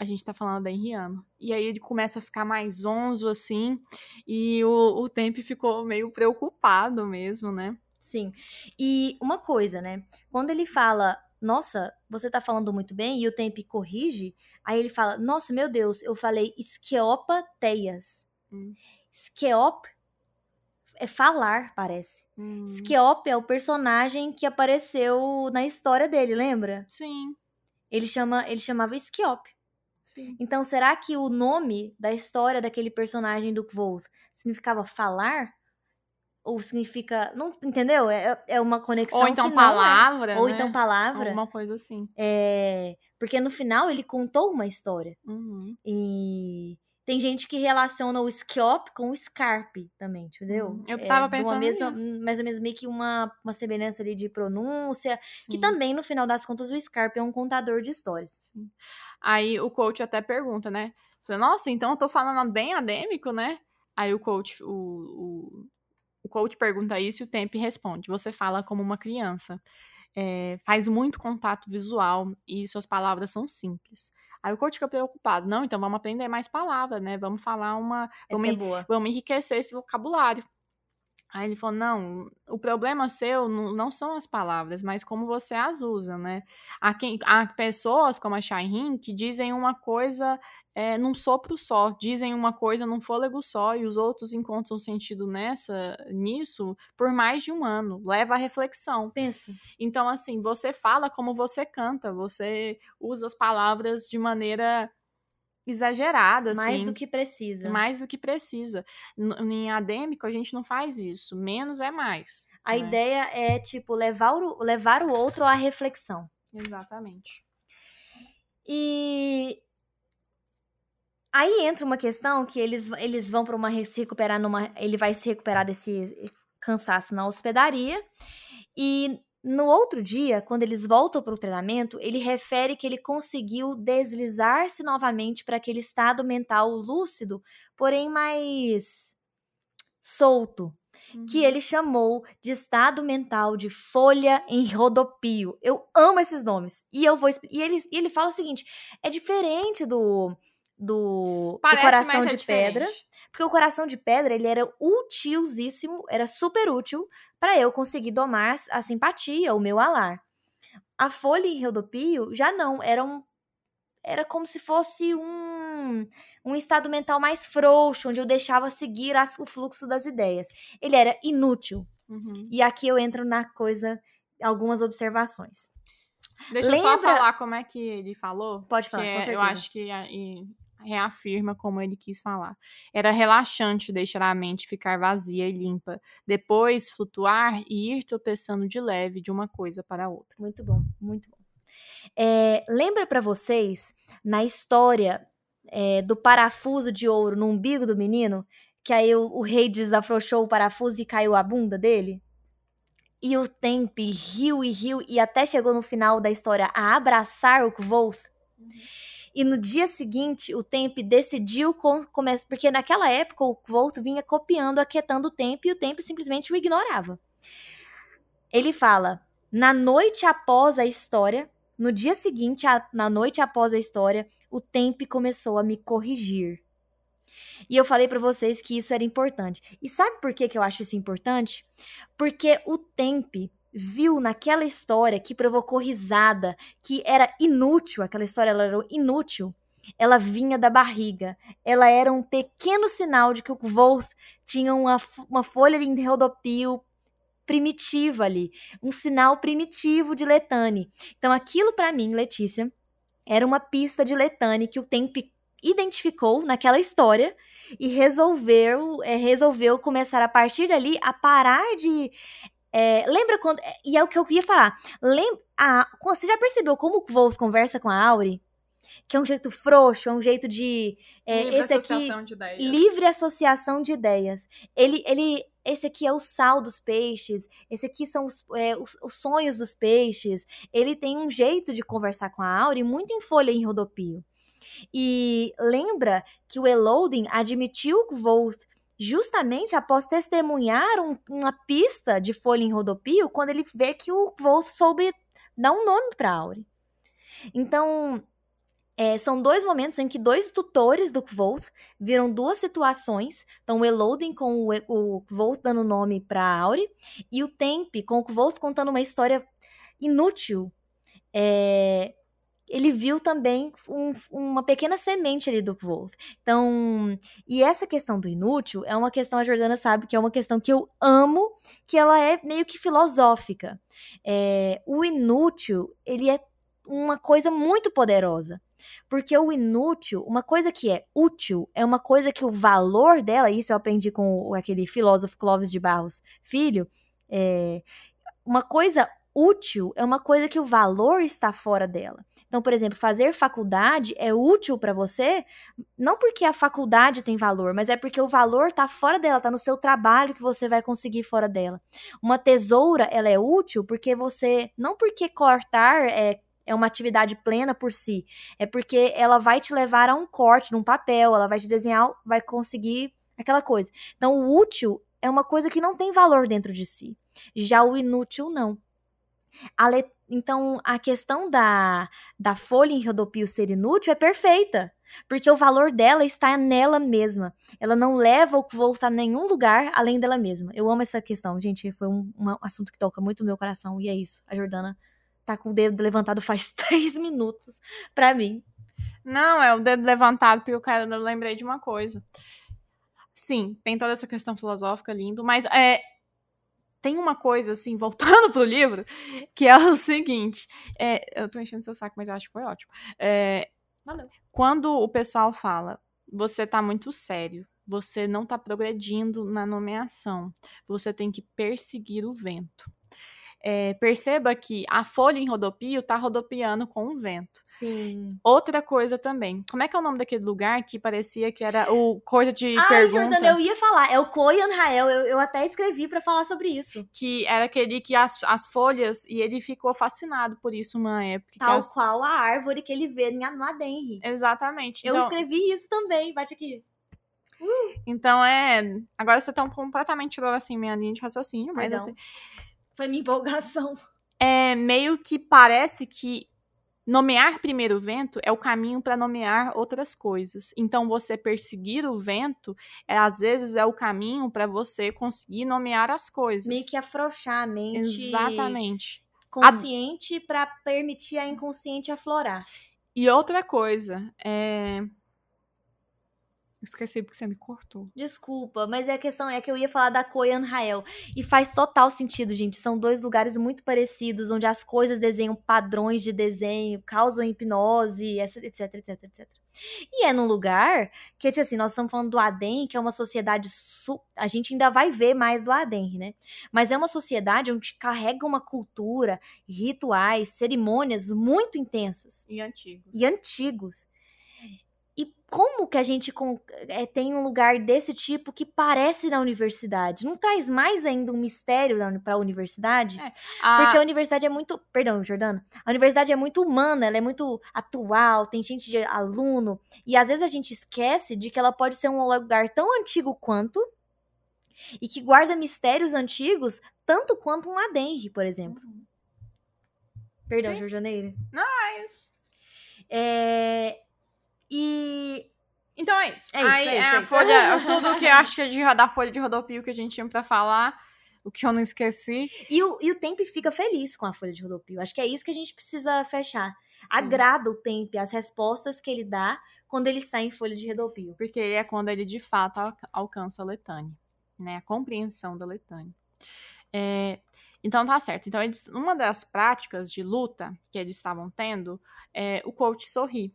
A gente tá falando da Henriano. E aí ele começa a ficar mais zonzo assim. E o, o Tempe ficou meio preocupado mesmo, né? Sim. E uma coisa, né? Quando ele fala, nossa, você tá falando muito bem, e o Tempe corrige, aí ele fala, nossa, meu Deus, eu falei esqueopateias. Hum. Esqueop é falar, parece. Hum, é o personagem que apareceu na história dele, lembra? sim, Ele chama, ele chamava Skeop. Sim. Então, será que o nome da história daquele personagem do Kvold significava falar? Ou significa. Não, entendeu? É, é uma conexão Ou então é. palavra. Ou né? então palavra. Alguma coisa assim. É, porque no final ele contou uma história. Uhum. E tem gente que relaciona o Skeop com o Scarpe também, entendeu? Uhum. Eu É, tava uma pensando mesma- nisso. Mais ou menos meio que uma, uma semelhança ali de pronúncia. Que Sim. também, no final das contas, o Scarpe é um contador de histórias. Aí o coach até pergunta, né? Fala, Nossa, então eu tô falando bem adêmico, né? Aí o coach, o, o, o coach pergunta isso e o Tempe responde: Você fala como uma criança. É, faz muito contato visual e suas palavras são simples. Aí o coach fica preocupado. Não, então vamos aprender mais palavras, né? Vamos falar uma. Vamos, é boa. vamos enriquecer esse vocabulário. Aí ele falou: não, o problema seu não, são as palavras, mas como você as usa, né? Há, quem, há pessoas como a Shairin que dizem uma coisa é, num sopro só, dizem uma coisa num fôlego só, e os outros encontram sentido nessa, nisso por mais de um ano. Leva à reflexão. Pensa. Então, assim, você fala como você canta, você usa as palavras de maneira exagerada, Mais assim. do que precisa. Mais do que precisa. Em adêmico, a gente não faz isso. Menos é mais. A né? ideia é, tipo, levar o, levar o outro à reflexão. Exatamente. E aí entra uma questão que eles, eles vão para uma se recuperar numa ele vai se recuperar desse cansaço na hospedaria e no outro dia, quando eles voltam para o treinamento, ele refere que ele conseguiu deslizar-se novamente para aquele estado mental lúcido, porém mais solto, que Uhum. ele chamou de estado mental de folha em rodopio. Eu amo esses nomes. E eu vou e ele, e ele fala o seguinte: é diferente do do, do coração é de pedra, diferente. porque o coração de pedra ele era utilzíssimo, era super útil para eu conseguir domar a simpatia, o meu alar. A folha em rodopio já não, era um era como se fosse um, um estado mental mais frouxo, onde eu deixava seguir as- o fluxo das ideias. Ele era inútil. Uhum. E aqui eu entro na coisa, algumas observações. Deixa eu só Lembra- falar como é que ele falou. Pode falar, é- eu acho que reafirma como ele quis falar. Era relaxante deixar a mente ficar vazia e limpa, depois flutuar e ir tropeçando de leve de uma coisa para outra. Muito bom, muito bom. É, lembra pra vocês, na história é, do parafuso de ouro no umbigo do menino, que aí o, o rei desafrouxou o parafuso e caiu a bunda dele? E o Tempe riu e riu e até chegou no final da história a abraçar o Kvoth. E no dia seguinte, o Tempe decidiu com, começar. Porque naquela época o Kvoth vinha copiando, aquietando o Tempe e o Tempe simplesmente o ignorava. Ele fala: na noite após a história, no dia seguinte, a- na noite após a história, o Tempe começou a me corrigir. E eu falei pra vocês que isso era importante. E sabe por que, que eu acho isso importante? Porque o Tempe, viu naquela história que provocou risada, que era inútil, aquela história ela era inútil, ela vinha da barriga. Ela era um pequeno sinal de que o Wolf tinha uma, uma folha de rodopio primitiva ali, um sinal primitivo de Letane. Então aquilo para mim, Letícia, era uma pista de Letane que o Temp identificou naquela história e resolveu é, resolveu começar a partir dali a parar de é, lembra quando e é o que eu queria falar lembra a, você já percebeu como o Wolf conversa com a Auri que é um jeito frouxo, é um jeito de. É, livre esse associação aqui, de ideias. Livre associação de ideias. Ele, ele, esse aqui é o sal dos peixes, esse aqui são os, é, os, os, sonhos dos peixes. Ele tem um jeito de conversar com a Auri muito em folha em rodopio. E lembra que o Elodin admitiu que Volt justamente após testemunhar um, uma pista de folha em rodopio, quando ele vê que o Volt soube dar um nome para Auri. Então, é, são dois momentos em que dois tutores do Kvolt viram duas situações. Então, o Elodin com o, o dando nome para Auri e o Temp com o Kvolt contando uma história inútil. É, ele viu também um, uma pequena semente ali do Kvolt. Então, e essa questão do inútil é uma questão, a Jordana sabe que é uma questão que eu amo, que ela é meio que filosófica. É, o inútil, ele é uma coisa muito poderosa. Porque o inútil, uma coisa que é útil, é uma coisa que o valor dela, isso eu aprendi com aquele filósofo Clóvis de Barros Filho, é, uma coisa útil é uma coisa que o valor está fora dela. Então, por exemplo, fazer faculdade é útil para você, não porque a faculdade tem valor, mas é porque o valor está fora dela, está no seu trabalho que você vai conseguir fora dela. Uma tesoura, ela é útil porque você, não porque cortar é é uma atividade plena por si. É porque ela vai te levar a um corte num papel, ela vai te desenhar, vai conseguir aquela coisa. Então, o útil é uma coisa que não tem valor dentro de si. Já o inútil, não. A. Então, a questão da, da folha em rodopio ser inútil é perfeita. Porque o valor dela está nela mesma. Ela não leva o volta a nenhum lugar além dela mesma. Eu amo essa questão, gente. Foi um, um assunto que toca muito no meu coração. E é isso. A Jordana tá com o dedo levantado faz <laughs> três minutos pra mim. Não, é o dedo levantado porque eu, eu lembrei de uma coisa. Sim, tem toda essa questão filosófica lindo, mas é, tem uma coisa, assim, <laughs> voltando pro livro, que é o seguinte. É, eu tô enchendo seu saco, mas eu acho que foi ótimo. É, Valeu. Quando o pessoal fala, você tá muito sério, você não tá progredindo na nomeação, você tem que perseguir o vento é, perceba que a folha em rodopio tá rodopiando com o vento. Sim. Outra coisa também. Como é que é o nome daquele lugar que parecia que era o coisa de Ai, pergunta? Jordana, eu ia falar. É o Koyan Rael. Eu, eu até escrevi para falar sobre isso. Que era aquele que as, as folhas... E ele ficou fascinado por isso uma época. Tal as... qual a árvore que ele vê no Adenri. Exatamente. Eu Então, escrevi isso também. Bate aqui. então é... Agora você tá completamente tirou assim minha linha de raciocínio, mas Perdão. assim... Foi minha empolgação. é meio que parece que nomear primeiro o vento é o caminho para nomear outras coisas. Então, você perseguir o vento, é, às vezes, é o caminho para você conseguir nomear as coisas. Meio que afrouxar a mente. Exatamente. Consciente para permitir a inconsciente aflorar. E outra coisa, é. Esqueci porque você me cortou. Desculpa, mas é a questão é que eu ia falar da Koyan Rael. E faz total sentido, gente. São dois lugares muito parecidos, onde as coisas desenham padrões de desenho, causam hipnose, etc, etc, etc. E é num lugar que, tipo assim, nós estamos falando do Aden, que é uma sociedade. Su... A gente ainda vai ver mais do Aden, né? Mas é uma sociedade onde carrega uma cultura, rituais, cerimônias muito intensos E antigos. e antigos. E como que a gente é, tem um lugar desse tipo que parece na universidade? Não traz mais ainda um mistério para a universidade? É, A- Porque a universidade é muito. Perdão, Jordana. A universidade é muito humana, ela é muito atual, tem gente de aluno. E às vezes a gente esquece de que ela pode ser um lugar tão antigo quanto. E que guarda mistérios antigos, tanto quanto um Adenri, por exemplo. Perdão, Sim. Jordaneira. É isso. É. E. Então é isso. É isso, Aí é isso, a é isso. folha, tudo que eu acho que é de, da folha de rodopio que a gente tinha pra falar. o que eu não esqueci. E o, e o Tempe fica feliz com a folha de rodopio. Acho que é isso que a gente precisa fechar. Sim. Agrada o Tempe as respostas que ele dá quando ele está em folha de rodopio. Porque é quando ele de fato alcança a letânia, né? A compreensão da letânia. É, então tá certo. Então, eles, uma das práticas de luta que eles estavam tendo é o coach sorrir.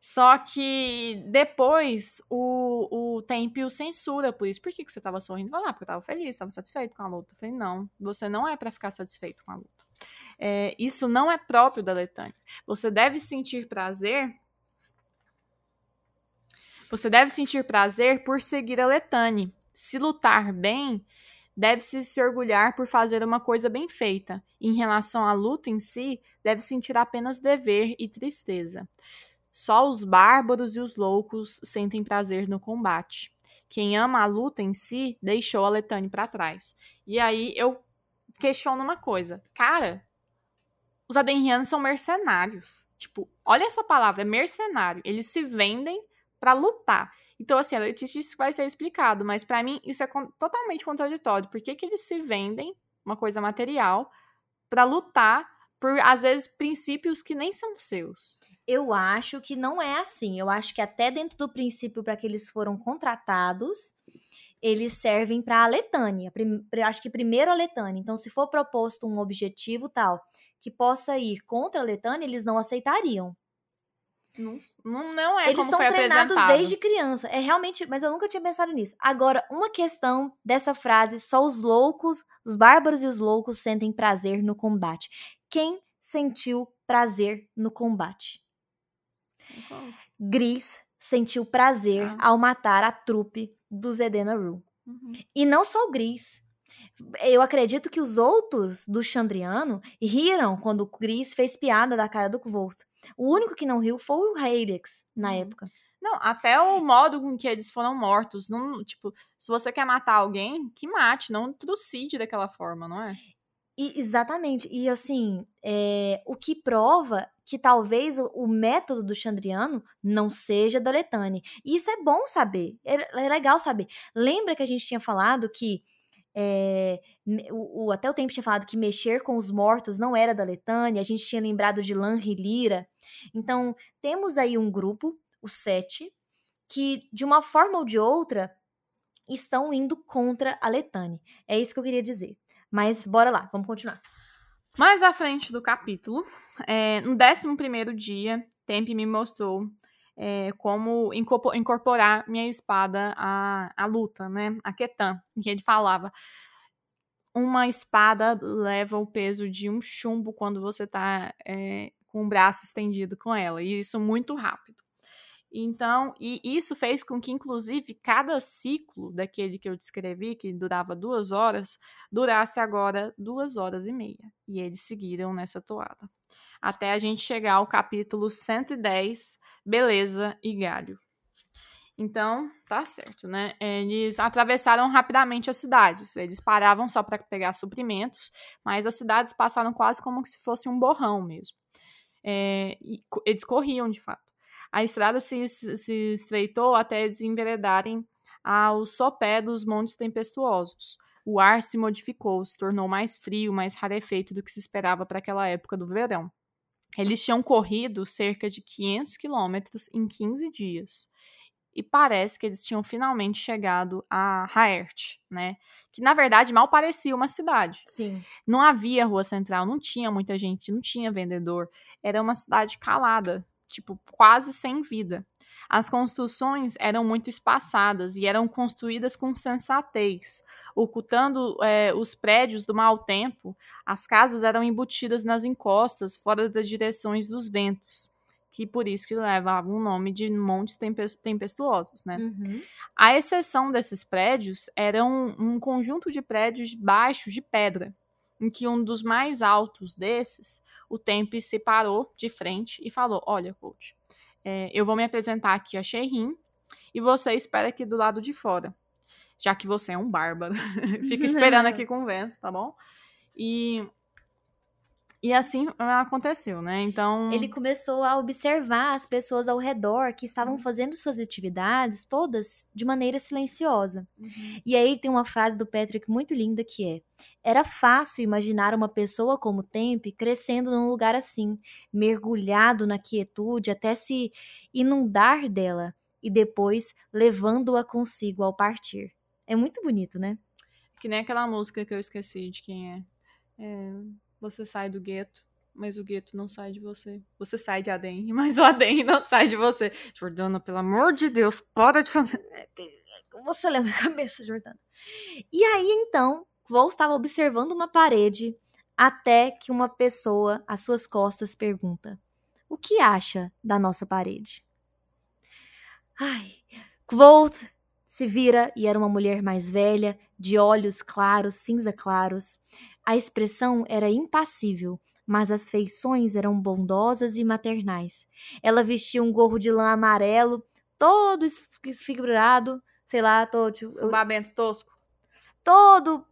Só que depois o, o Tempio censura por isso. Por que, que você estava sorrindo? Fala, ah, porque eu estava feliz, estava satisfeito com a luta. Eu falei, não, você não é para ficar satisfeito com a luta. É, isso não é próprio da letânia. Você deve sentir prazer. Você deve sentir prazer por seguir a letânia. Se lutar bem, deve-se se orgulhar por fazer uma coisa bem feita. Em relação à luta em si, deve sentir apenas dever e tristeza. Só os bárbaros e os loucos sentem prazer no combate. Quem ama a luta em si deixou a Letânia para trás. E aí eu questiono uma coisa. Cara, os Adenrianos são mercenários. Tipo, olha essa palavra, é mercenário. Eles se vendem para lutar. Então, assim, a Letícia disse que vai ser explicado, mas para mim isso é totalmente contraditório. Por que, que eles se vendem, uma coisa material, para lutar por, às vezes, princípios que nem são seus? Eu acho que não é assim. Eu acho que até dentro do princípio para que eles foram contratados, eles servem para a letânia. Acho que primeiro a letânia. Então, se for proposto um objetivo tal que possa ir contra a letânia, eles não aceitariam. Não, não é Eles como são foi treinados apresentado. desde criança. É realmente, mas eu nunca tinha pensado nisso. Agora, uma questão dessa frase: só os loucos, os bárbaros e os loucos sentem prazer no combate. Quem sentiu prazer no combate? Gris sentiu prazer ah. ao matar a trupe do Zedena Rue. Uhum. E não só o Gris. Eu acredito que os outros do Chandriano riram quando o Gris fez piada da cara do Kvolt. O único que não riu foi o Heidex na uhum. época. Não, até o modo com que eles foram mortos. Não, tipo, se você quer matar alguém, que mate, não trucide daquela forma, não é? E, exatamente. E assim, é, o que prova que talvez o, método do Chandriano não seja da Letane. E isso é bom saber, é, é, legal saber. Lembra que a gente tinha falado que é, o, o, até o tempo tinha falado que mexer com os mortos não era da Letânia, a gente tinha lembrado de Lanri Lira. Então, temos aí um grupo, os sete, que de uma forma ou de outra estão indo contra a Letânia. É isso que eu queria dizer. Mas bora lá, vamos continuar. Mais à frente do capítulo, é, no 11 dia, Tempe me mostrou é, como incorporar minha espada à, à luta, né? A Ketan, que ele falava. Uma espada leva o peso de um chumbo quando você tá é, com o braço estendido com ela, e isso muito rápido. Então, e isso fez com que, inclusive, cada ciclo daquele que eu descrevi, que durava duas horas, durasse agora duas horas e meia. E eles seguiram nessa toada. Até a gente chegar ao capítulo 110, Beleza e Galho. Então, tá certo, né? Eles atravessaram rapidamente as cidades. Eles paravam só para pegar suprimentos, mas as cidades passaram quase como se fosse um borrão mesmo. É, eles corriam, de fato. A estrada se, se estreitou até eles enveredarem ao sopé dos montes tempestuosos. O ar se modificou, se tornou mais frio, mais rarefeito do que se esperava para aquela época do verão. Eles tinham corrido cerca de 500 quilômetros em 15 dias. E parece que eles tinham finalmente chegado a Haert, né? Que na verdade mal parecia uma cidade. Sim. Não havia rua central, não tinha muita gente, não tinha vendedor. Era uma cidade calada, tipo, quase sem vida. As construções eram muito espaçadas e eram construídas com sensatez, ocultando é, os prédios do mau tempo. As casas eram embutidas nas encostas, fora das direções dos ventos, que por isso que levavam o nome de montes tempestuosos, né? Uhum. A exceção desses prédios eram um conjunto de prédios baixos de pedra, em que um dos mais altos desses o Tempe se parou de frente e falou: Olha, coach, é, eu vou me apresentar aqui a Sherin e você espera aqui do lado de fora, já que você é um bárbaro. <laughs> Fica <laughs> esperando aqui com o Vance, tá bom? E, E assim aconteceu, né? Então. Ele começou a observar as pessoas ao redor que estavam Uhum. fazendo suas atividades todas de maneira silenciosa. Uhum. E aí tem uma frase do Patrick muito linda que é: Era fácil imaginar uma pessoa como Tempe crescendo num lugar assim, mergulhado na quietude até se inundar dela e depois levando-a consigo ao partir. É muito bonito, né? Que nem aquela música que eu esqueci de quem é. É, Você sai do gueto, mas o gueto não sai de você. Você sai de Adem, <laughs> mas o Adem não sai de você. Jordana, pelo amor de Deus, para de fazer. Você lembra a cabeça, Jordana. E aí, então, Vol estava observando uma parede até que uma pessoa às suas costas pergunta: O que acha da nossa parede? Ai, Kvolt se vira e era uma mulher mais velha, de olhos claros, cinza claros. A expressão era impassível, mas as feições eram bondosas e maternais. Ela vestia um gorro de lã amarelo, todo esfigurado, sei lá, todo, Babento tosco. todo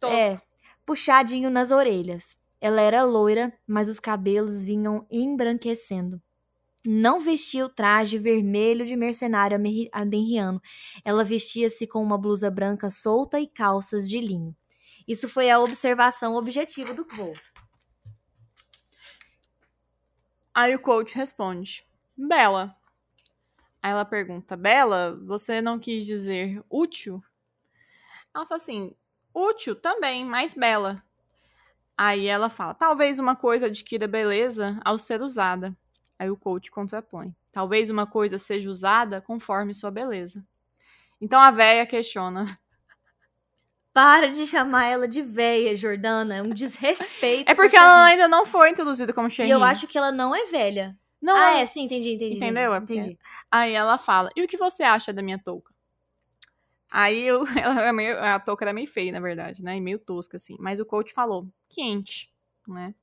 Tosco. é, puxadinho nas orelhas. Ela era loira, mas os cabelos vinham embranquecendo. Não vestia o traje vermelho de mercenário adenriano. Ela vestia-se com uma blusa branca solta e calças de linho. Isso foi a observação objetiva do Wolf. Aí o coach responde: Bela. Aí ela pergunta: Bela, você não quis dizer útil? Ela fala assim: útil também, mas bela. Aí ela fala: talvez uma coisa adquira beleza ao ser usada. Aí o coach contrapõe: talvez uma coisa seja usada conforme sua beleza. Então a véia questiona: Para de chamar ela de véia, Jordana. É um desrespeito. é porque ela ainda não foi introduzida como E Sherry. eu acho que ela não é velha. Não, ah, é, sim, entendi, entendi. Entendeu? É Entendi. entendi. Aí ela fala: E o que você acha da minha touca? Aí eu, <laughs> ela é meio, a touca era meio feia, na verdade, né? E meio tosca, assim. Mas o coach falou: quente, né?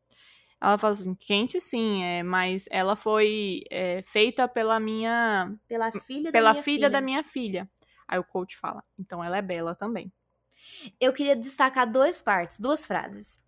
Ela falou assim: quente sim, é, mas ela foi é, feita pela minha. Pela filha pela da minha filha, filha da minha filha. Aí o coach fala: então ela é bela também. Eu queria destacar duas partes, duas frases.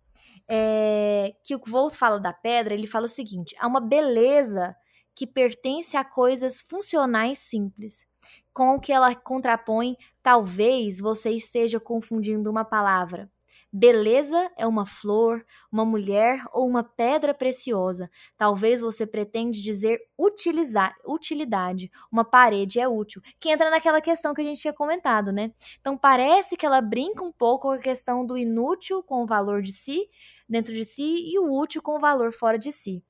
É, que o Volt fala da pedra, ele fala o seguinte: há uma beleza que pertence a coisas funcionais simples. Com o que ela contrapõe, talvez você esteja confundindo uma palavra. Beleza é uma flor, uma mulher ou uma pedra preciosa. Talvez você pretende dizer utilizar, utilidade. Uma parede é útil. Que entra naquela questão que a gente tinha comentado, né? Então parece que ela brinca um pouco com a questão do inútil com o valor de si, dentro de si, e o útil com o valor fora de si.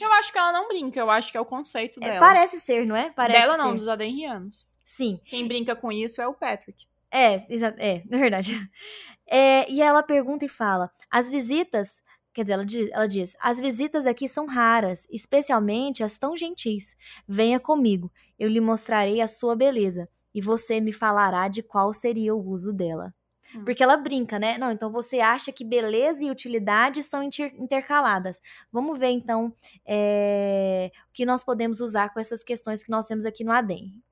Eu acho que ela não brinca, eu acho que é o conceito É, dela. parece ser, não é? Parece dela ser. não, dos adenrianos. Sim, Quem brinca com isso é o Patrick. É, exa- é, na verdade. <laughs> É, e ela pergunta e fala: as visitas. Quer dizer, ela diz, ela diz: as visitas aqui são raras, especialmente as tão gentis. Venha comigo, eu lhe mostrarei a sua beleza, e você me falará de qual seria o uso dela. Hum. Porque ela brinca, né? Não, então você acha que beleza e utilidade estão inter- intercaladas. Vamos ver, então, é, o que nós podemos usar com essas questões que nós temos aqui no ADEM.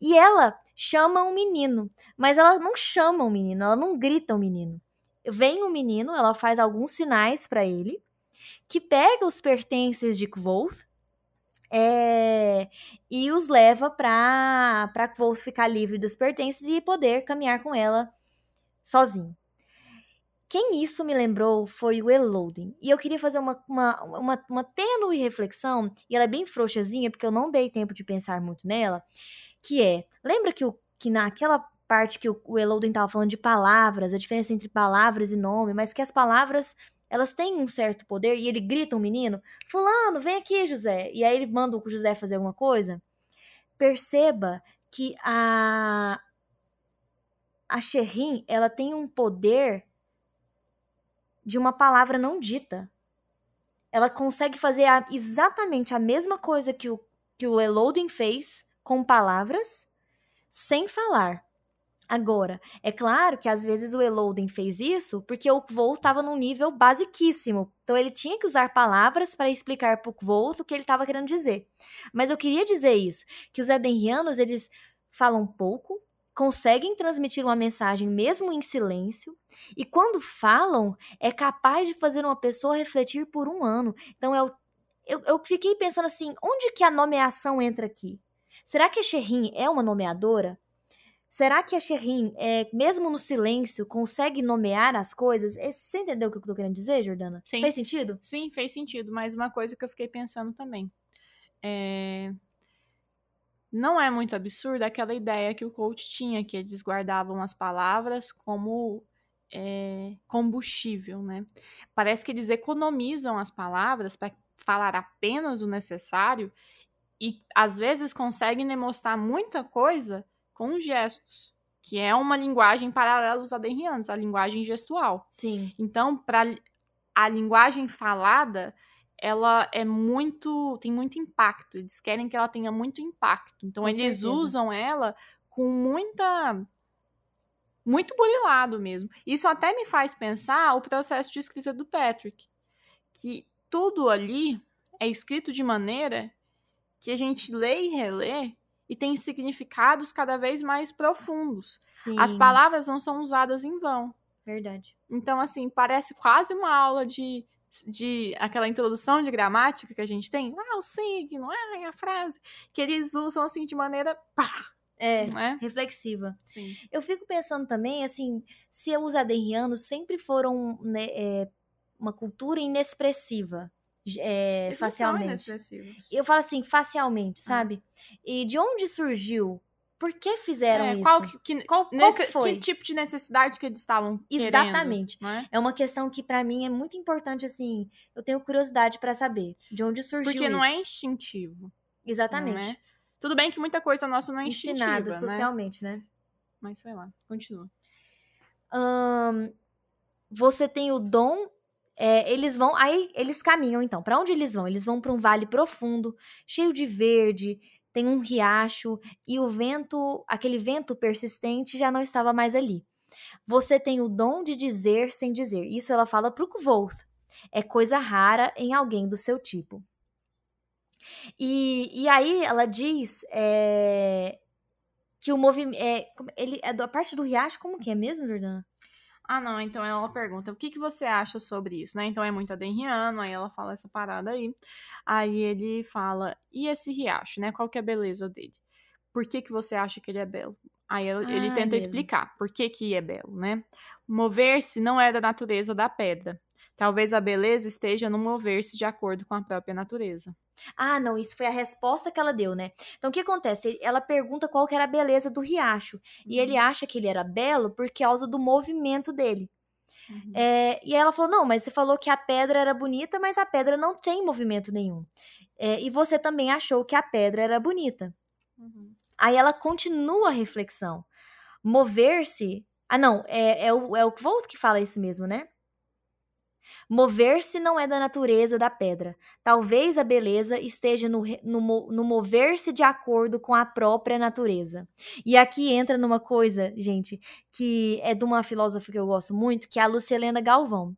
E ela chama um menino, mas ela não chama o menino, ela não grita o menino. Vem o menino, ela faz alguns sinais para ele, que pega os pertences de Kvoth é, e os leva para Kvoth ficar livre dos pertences e poder caminhar com ela sozinho. Quem isso me lembrou foi o Elodin. E eu queria fazer uma, uma, uma, uma tênue reflexão, e ela é bem frouxazinha, porque eu não dei tempo de pensar muito nela, que é, lembra que, o, que naquela parte que o, o Elodin estava falando de palavras, a diferença entre palavras e nome, mas que as palavras, elas têm um certo poder, e ele grita um menino, fulano, vem aqui, José, e aí ele manda o José fazer alguma coisa, perceba que a, a Sherrin, ela tem um poder de uma palavra não dita. Ela consegue fazer a- exatamente a mesma coisa que o, que o Elodin fez com palavras, sem falar. Agora, é claro que às vezes o Elodin fez isso porque o Kvolt estava num nível basiquíssimo. Então ele tinha que usar palavras para explicar para o Kvolt o que ele estava querendo dizer. Mas eu queria dizer isso, que os Edenrianos, eles falam pouco, conseguem transmitir uma mensagem mesmo em silêncio, e quando falam, é capaz de fazer uma pessoa refletir por um ano. Então é o, eu, eu fiquei pensando assim, onde que a nomeação entra aqui? Será que a Sherrin é uma nomeadora? Será que a Sherrin, é, mesmo no silêncio, consegue nomear as coisas? É, você entendeu o que eu tô querendo dizer, Jordana? Sim. Fez sentido? Sim, fez sentido. Mas uma coisa que eu fiquei pensando também. É... Não é muito absurda aquela ideia que o coach tinha, que eles guardavam as palavras como é, combustível, né? Parece que eles economizam as palavras para falar apenas o necessário e às vezes conseguem demonstrar muita coisa com gestos, que é uma linguagem paralela aos aderianos, a linguagem gestual. Sim. Então, para a linguagem falada, ela é muito tem muito impacto. Eles querem que ela tenha muito impacto. Então, Com eles certeza. usam ela com muita muito burilado mesmo. Isso até me faz pensar o processo de escrita do Patrick, que tudo ali é escrito de maneira que a gente lê e relê e tem significados cada vez mais profundos. Sim. As palavras não são usadas em vão. Verdade. Então, assim, parece quase uma aula de, de aquela introdução de gramática que a gente tem. Ah, o signo, ah, a frase. Que eles usam, assim, de maneira. Pá, É, é? reflexiva. Sim. Eu fico pensando também, assim, se os aderrianos sempre foram né, é, uma cultura inexpressiva é, facialmente. Eu falo assim, facialmente, sabe? E de onde surgiu? Por que fizeram É, isso? qual, que, Qual- qual que foi? que tipo de necessidade que eles estavam Exatamente. querendo? não é? É uma questão que pra mim é muito importante, assim. Eu tenho curiosidade pra saber de onde surgiu Porque não isso. é instintivo. Exatamente. não é? Tudo bem que muita coisa nossa não é instintiva, né? socialmente, né? Mas sei lá, continua. Você tem o dom. é, eles vão. Aí eles caminham, então. Pra onde eles vão? Eles vão pra um vale profundo, cheio de verde, tem um riacho, e o vento, aquele vento persistente, já não estava mais ali. Você tem o dom de dizer sem dizer. Isso ela fala pro Kvoth. É coisa rara em alguém do seu tipo. E, e aí ela diz é, que o movimento. É, ele, é da parte do riacho, como que é mesmo, Jordana? Ah, não, então ela pergunta, o que, que você acha sobre isso, né? Então é muito adenriano, aí ela fala essa parada aí. Aí ele fala, e esse riacho, né? Qual que é a beleza dele? Por que, que você acha que ele é belo? Aí ele, ele Ah, tenta mesmo. explicar por que, que é belo, né? Mover-se não é da natureza da pedra. Talvez a beleza esteja no mover-se de acordo com a própria natureza. Ah, não, isso foi a resposta que ela deu, né? Então o que acontece? Ela pergunta qual que era a beleza do riacho. E ele acha que ele era belo por causa do movimento dele. Uhum. É, e aí ela falou: não, mas você falou que a pedra era bonita, mas a pedra não tem movimento nenhum. É, e você também achou que a pedra era bonita. Uhum. Aí ela continua a reflexão. Mover-se. Ah, não, é, é, o, é o Kvolt que fala isso mesmo, né? Mover-se não é da natureza da pedra. Talvez a beleza esteja no, no, no mover-se de acordo com a própria natureza. E aqui entra numa coisa, gente, que é de uma filósofa que eu gosto muito, que é a Lucilena Galvão.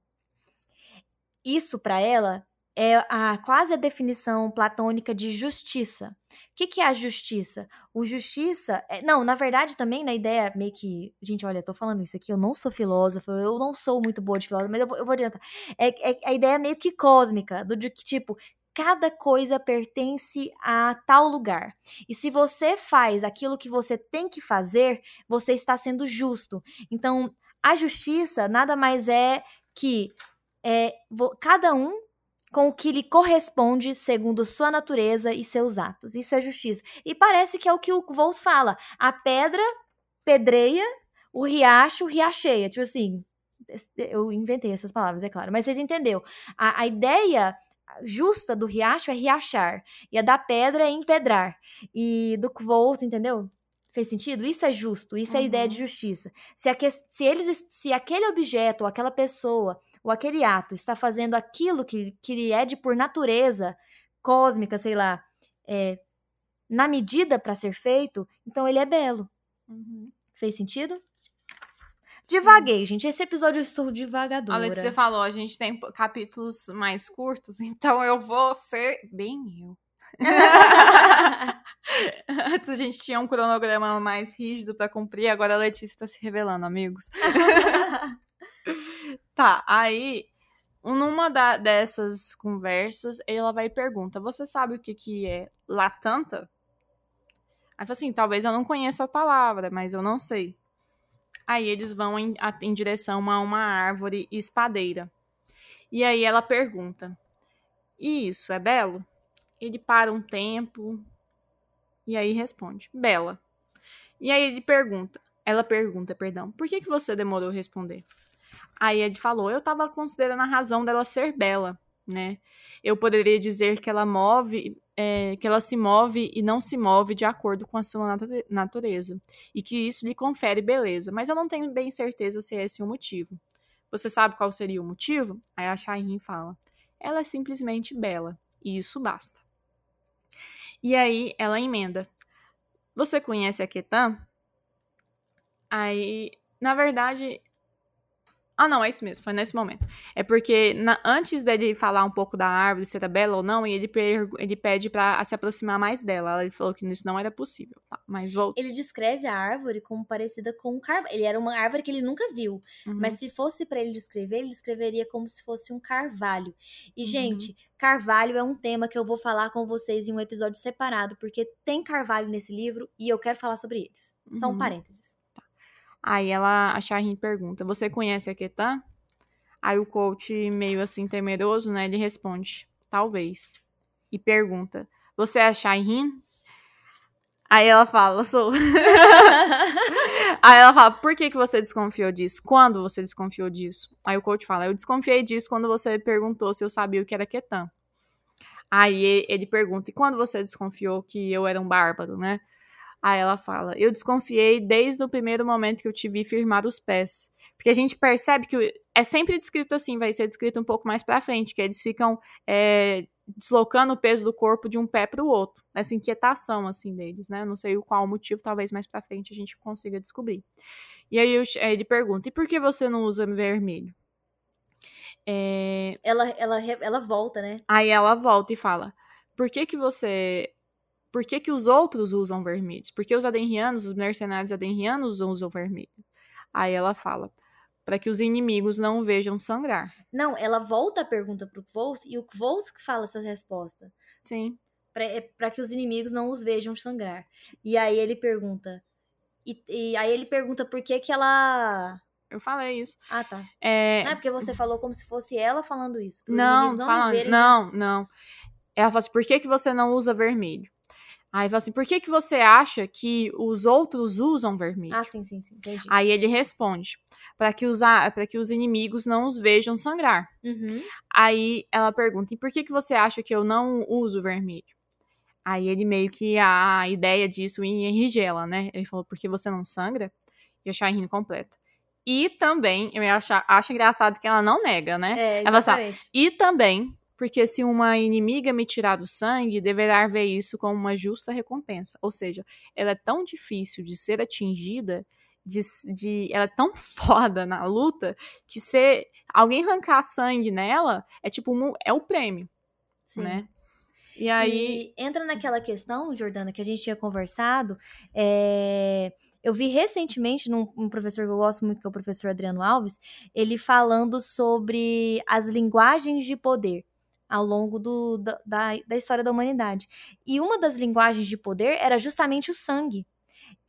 Isso, para ela, é a, quase a definição platônica de justiça. O que, que é a justiça? O justiça. é- não, na verdade, também na ideia meio que. Gente, olha, tô falando isso aqui, eu não sou filósofa, eu não sou muito boa de filósofa, mas eu vou, eu vou adiantar. É, é a ideia meio que cósmica, do de que, tipo, cada coisa pertence a tal lugar. E se você faz aquilo que você tem que fazer, você está sendo justo. Então, a justiça nada mais é que é, cada um com o que lhe corresponde segundo sua natureza e seus atos. Isso é justiça. E parece que é o que o Volt fala. A pedra pedreia, o riacho riacheia. Tipo assim, eu inventei essas palavras, é claro. Mas vocês entenderam. A, a ideia justa do riacho é riachar. E a da pedra é empedrar. E do Volt, entendeu? Fez sentido? Isso é justo, isso é a ideia de Uhum. justiça. Se, aque- se, eles, se aquele objeto, ou aquela pessoa, ou aquele ato está fazendo aquilo que, que lhe é de por natureza cósmica, sei lá, é, na medida para ser feito, então ele é belo. Uhum. Fez sentido? Divaguei, gente. Esse episódio eu estou devagadora. Olha, você falou, a gente tem capítulos mais curtos, <laughs> então eu vou ser bem eu. <laughs> Antes a gente tinha um cronograma mais rígido para cumprir, agora a Letícia tá se revelando, amigos. <laughs> tá, aí, numa da, dessas conversas, ela vai e pergunta: Você sabe o que, que é latanta? Aí fala assim: Talvez eu não conheça a palavra, mas eu não sei. Aí eles vão em, em direção a uma árvore espadeira. E aí ela pergunta: E isso é belo? Ele para um tempo e aí responde: Bela. E aí ele pergunta: Ela pergunta, perdão, por que, que você demorou a responder? Aí ele falou: Eu estava considerando a razão dela ser bela, né? Eu poderia dizer que ela move, é, que ela se move e não se move de acordo com a sua natureza, e que isso lhe confere beleza, mas eu não tenho bem certeza se é esse o motivo. Você sabe qual seria o motivo? Aí a Shairin fala: Ela é simplesmente bela, e isso basta. E aí ela emenda: Você conhece a Ketan? Aí, na verdade, ah, não, é isso mesmo, foi nesse momento. É porque na, antes dele falar um pouco da árvore, se era bela ou não, ele, ele pede para se aproximar mais dela. Ele falou que isso não era possível. Tá, mas volta. Ele descreve a árvore como parecida com um carvalho. Ele era uma árvore que ele nunca viu. Uhum. Mas se fosse para ele descrever, ele descreveria como se fosse um carvalho. E, uhum. gente, carvalho é um tema que eu vou falar com vocês em um episódio separado, porque tem carvalho nesse livro e eu quero falar sobre eles. Uhum. Só um parênteses. Aí ela, a Shahin pergunta: Você conhece a Ketan? Aí o coach, meio assim temeroso, né? Ele responde: Talvez. E pergunta: Você é a Shahin? Aí ela fala: Sou. <laughs> Aí ela fala: Por que, que você desconfiou disso? Quando você desconfiou disso? Aí o coach fala: Eu desconfiei disso quando você perguntou se eu sabia o que era Ketan. Aí ele pergunta: E quando você desconfiou que eu era um bárbaro, né? Aí ela fala: Eu desconfiei desde o primeiro momento que eu te vi firmar os pés. Porque a gente percebe que é sempre descrito assim, vai ser descrito um pouco mais pra frente, que eles ficam é, deslocando o peso do corpo de um pé para o outro. Essa inquietação, assim, deles, né? Não sei qual o motivo, talvez mais pra frente a gente consiga descobrir. E aí ele pergunta: E por que você não usa vermelho? É... Ela, ela, ela volta, né? Aí ela volta e fala: Por que, que você por que, que os outros usam vermelhos? Por que os adenrianos, os mercenários adenrianos usam vermelho? Aí ela fala, para que os inimigos não vejam sangrar. Não, ela volta a pergunta pro Kvolt e o Kvolt que fala essa resposta. Sim. Para é que os inimigos não os vejam sangrar. E aí ele pergunta. E, e aí ele pergunta por que que ela. Eu falei isso. Ah, tá. É... Não, é porque você falou como se fosse ela falando isso. Não, não, falando, não, não. Ela fala assim, por que, que você não usa vermelho? Aí fala assim, por que, que você acha que os outros usam vermelho? Ah, sim, sim, sim, entendi. Aí ele responde, para que, os, que os inimigos não os vejam sangrar. Uhum. Aí ela pergunta, e por que, que você acha que eu não uso vermelho? Aí ele meio que a ideia disso enrigela, né? Ele falou, porque você não sangra? E a Shaheen completa. E também, eu acho, acho engraçado que ela não nega, né? É, exatamente. Ela fala, e também porque se uma inimiga me tirar o sangue, deverá ver isso como uma justa recompensa. Ou seja, ela é tão difícil de ser atingida, de, de ela é tão <laughs> foda na luta, que se alguém arrancar sangue nela, é tipo, é o prêmio, Sim. né? E aí... E entra naquela questão, Jordana, que a gente tinha conversado, é... Eu vi recentemente num um professor que eu gosto muito, que é o professor Adriano Alves, ele falando sobre as linguagens de poder ao longo do, da, da história da humanidade. E uma das linguagens de poder era justamente o sangue,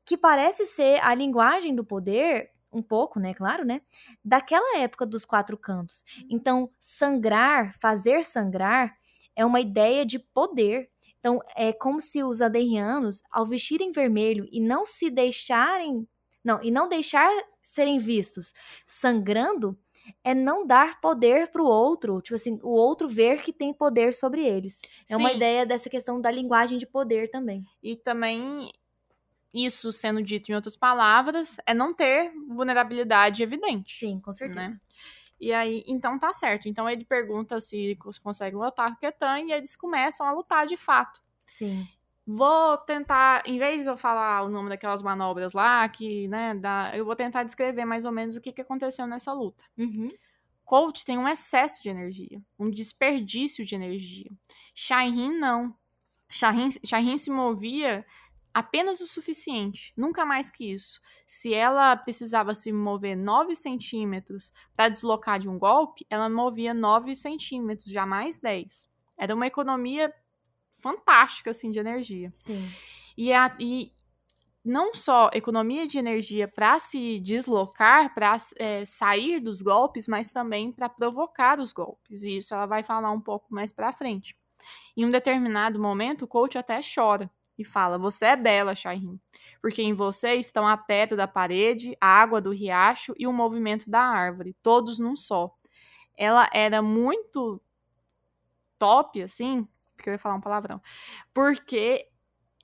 que parece ser a linguagem do poder um pouco, né, claro, né, daquela época dos quatro cantos. Então, sangrar, fazer sangrar é uma ideia de poder. Então, é como se os aderrianos, ao vestirem vermelho e não se deixarem, não, e não deixar serem vistos sangrando, é não dar poder pro outro, tipo assim, o outro ver que tem poder sobre eles. É Sim. uma ideia dessa questão da linguagem de poder também. E também isso sendo dito em outras palavras, é não ter vulnerabilidade evidente. Sim, com certeza. Né? E aí, então tá certo. Então ele pergunta se consegue lutar com Ketan e eles começam a lutar de fato. Sim. Vou tentar, em vez de eu falar o nome daquelas manobras lá, que, né, dá, eu vou tentar descrever mais ou menos o que, que aconteceu nessa luta. Uhum. Coach tem um excesso de energia, um desperdício de energia. Shaihin não. Shaheen, Shaheen se movia apenas o suficiente, nunca mais que isso. Se ela precisava se mover 9 centímetros para deslocar de um golpe, ela movia 9 centímetros, jamais 10. Era uma economia fantástica, assim, de energia. Sim. E, a, e não só economia de energia para se deslocar, para é, sair dos golpes, mas também para provocar os golpes. E isso ela vai falar um pouco mais para frente. Em um determinado momento, o coach até chora e fala: Você é bela, Shaheen, porque em você estão a pedra da parede, a água do riacho e o movimento da árvore, todos num só. Ela era muito top, assim, porque eu ia falar um palavrão, porque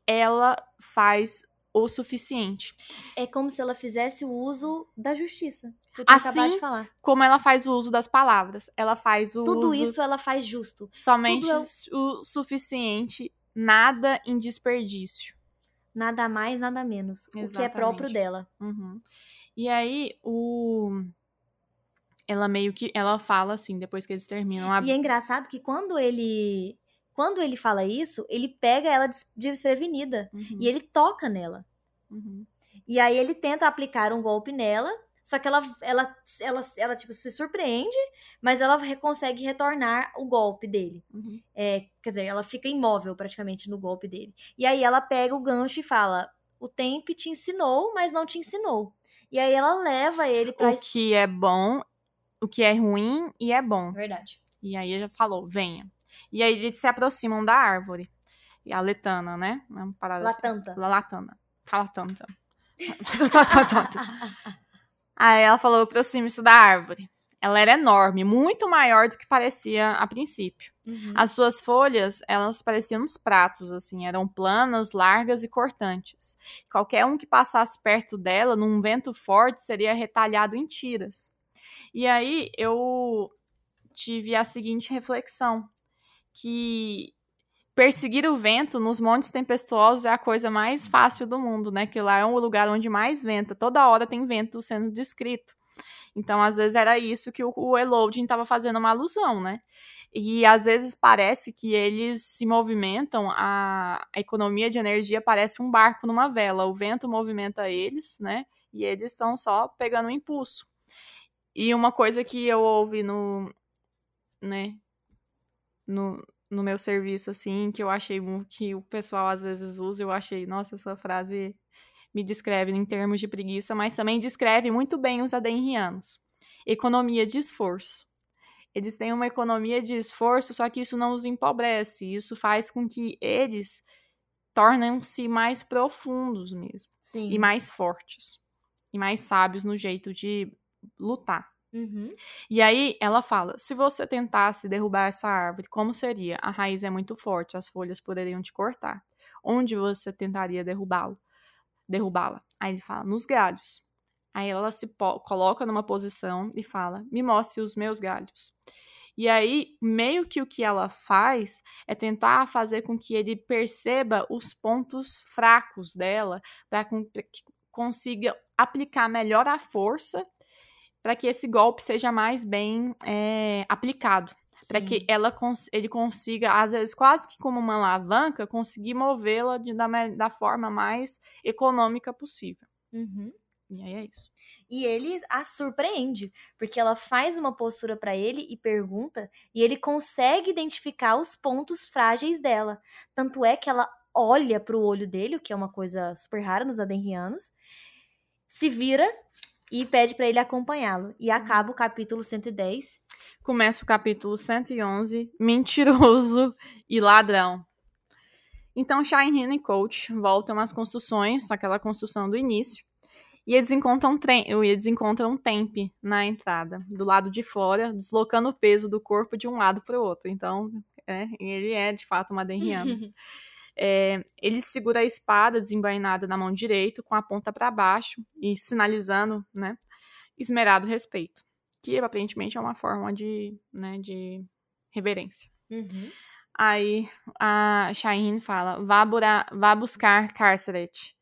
ela faz o suficiente. É como se ela fizesse o uso da justiça. Que eu assim, de falar. como ela faz o uso das palavras. Ela faz o Tudo uso isso ela faz justo. somente tudo o suficiente, nada em desperdício. Nada mais, nada menos. O que é Exatamente. próprio dela. Uhum. E aí, o... Ela meio que... Ela fala assim, depois que eles terminam a... E é engraçado que quando ele. Quando ele fala isso, ele pega ela des- desprevenida. Uhum, E ele toca nela. uhum. E aí ele tenta aplicar um golpe nela. Só que ela, ela, ela, ela tipo, se surpreende, mas ela consegue retornar o golpe dele. Uhum. É, quer dizer, ela fica imóvel praticamente no golpe dele. E aí ela pega o gancho e fala: O tempo te ensinou, mas não te ensinou. E aí ela leva ele pra. O que é bom, o que é ruim e é bom. Verdade. E aí ele falou, venha. E aí eles se aproximam da árvore. E a letana, né? É uma parada assim. Latanta. La Latana. Fala tanto. <laughs> Aí ela falou, aproxime-se da árvore. Ela era enorme, muito maior do que parecia a princípio. Uhum. As suas folhas, elas pareciam uns pratos, assim, eram planas, largas e cortantes. Qualquer um que passasse perto dela, num vento forte, seria retalhado em tiras. E aí eu tive a seguinte reflexão, que perseguir o vento nos montes tempestuosos é a coisa mais fácil do mundo, né? Que lá é um lugar onde mais venta, toda hora tem vento sendo descrito. Então, às vezes era isso que o, o Elodin estava fazendo uma alusão, né? E às vezes parece que eles se movimentam, a, a economia de energia parece um barco numa vela. O vento movimenta eles, né? E eles estão só pegando o impulso. E uma coisa que eu ouvi no, né, no, no meu serviço, assim, que eu achei que o pessoal às vezes usa, eu achei, nossa, essa frase me descreve em termos de preguiça, mas também descreve muito bem os adenrianos. Economia de esforço. Eles têm uma economia de esforço, só que isso não os empobrece. Isso faz com que eles tornem-se mais profundos mesmo. Sim. E mais fortes. E mais sábios no jeito de lutar. Uhum. E aí ela fala: se você tentasse derrubar essa árvore, como seria? A raiz é muito forte, as folhas poderiam te cortar. Onde você tentaria derrubá-lo? Derrubá-la? Aí ele fala: nos galhos. Aí ela se coloca numa posição e fala: me mostre os meus galhos. E aí, meio que o que ela faz é tentar fazer com que ele perceba os pontos fracos dela, para que consiga aplicar melhor a força para que esse golpe seja mais bem é, aplicado. Para que ela cons ele consiga, às vezes, quase que como uma alavanca, conseguir movê-la da, da forma mais econômica possível. Uhum. E aí é isso. E ele a surpreende, porque ela faz uma postura pra ele e pergunta, e ele consegue identificar os pontos frágeis dela. Tanto é que ela olha pro olho dele, o que é uma coisa super rara nos adenrianos, se vira e pede pra ele acompanhá-lo. E acaba o capítulo 110. Começa o capítulo 111, Mentiroso e Ladrão. Então, Shine e Coach voltam às construções, aquela construção do início, e eles encontram, trem, eles encontram um temp na entrada, do lado de fora, deslocando o peso do corpo de um lado para o outro. Então, é, ele é de fato uma denriana. <laughs> É, ele segura a espada desembainada na mão direita, com a ponta para baixo, e sinalizando, né, esmerado respeito. Que aparentemente é uma forma de, né, de reverência. Uhum. Aí a Shaheen fala: vá, bura- vá buscar Carceret.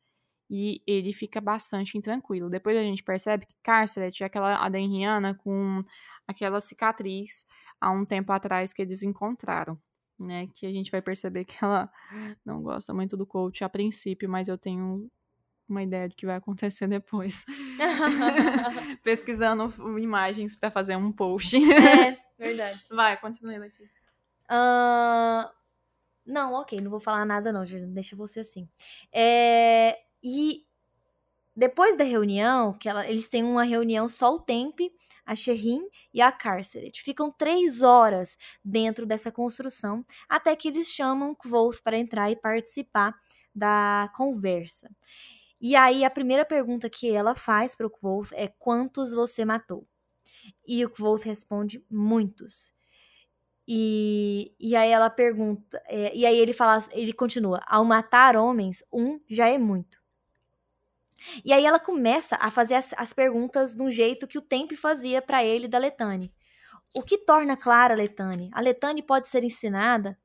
E ele fica bastante intranquilo. Depois a gente percebe que Carceret é aquela adenriana com aquela cicatriz há um tempo atrás que eles encontraram. Né? Que a gente vai perceber que ela não gosta muito do coach a princípio, mas eu tenho uma ideia do que vai acontecer depois. <laughs> Pesquisando imagens para fazer um post. É, <laughs> verdade. Vai, continue, Letícia. Uh, não, ok, não vou falar nada não, deixa você assim. É, e depois da reunião, que ela, eles têm uma reunião só o Tempe, a Sherrin e a Carceret. Ficam três horas dentro dessa construção, até que eles chamam Kvoth para entrar e participar da conversa. E aí a primeira pergunta que ela faz para o Kvoth é quantos você matou? E o Kvoth responde muitos. E, e aí ela pergunta, é, e aí ele fala, ele continua, ao matar homens, um já é muito. E aí ela começa a fazer as, as perguntas de um jeito que o Tempe fazia para ele da Letane. O que torna clara a Letane? A Letane pode ser ensinada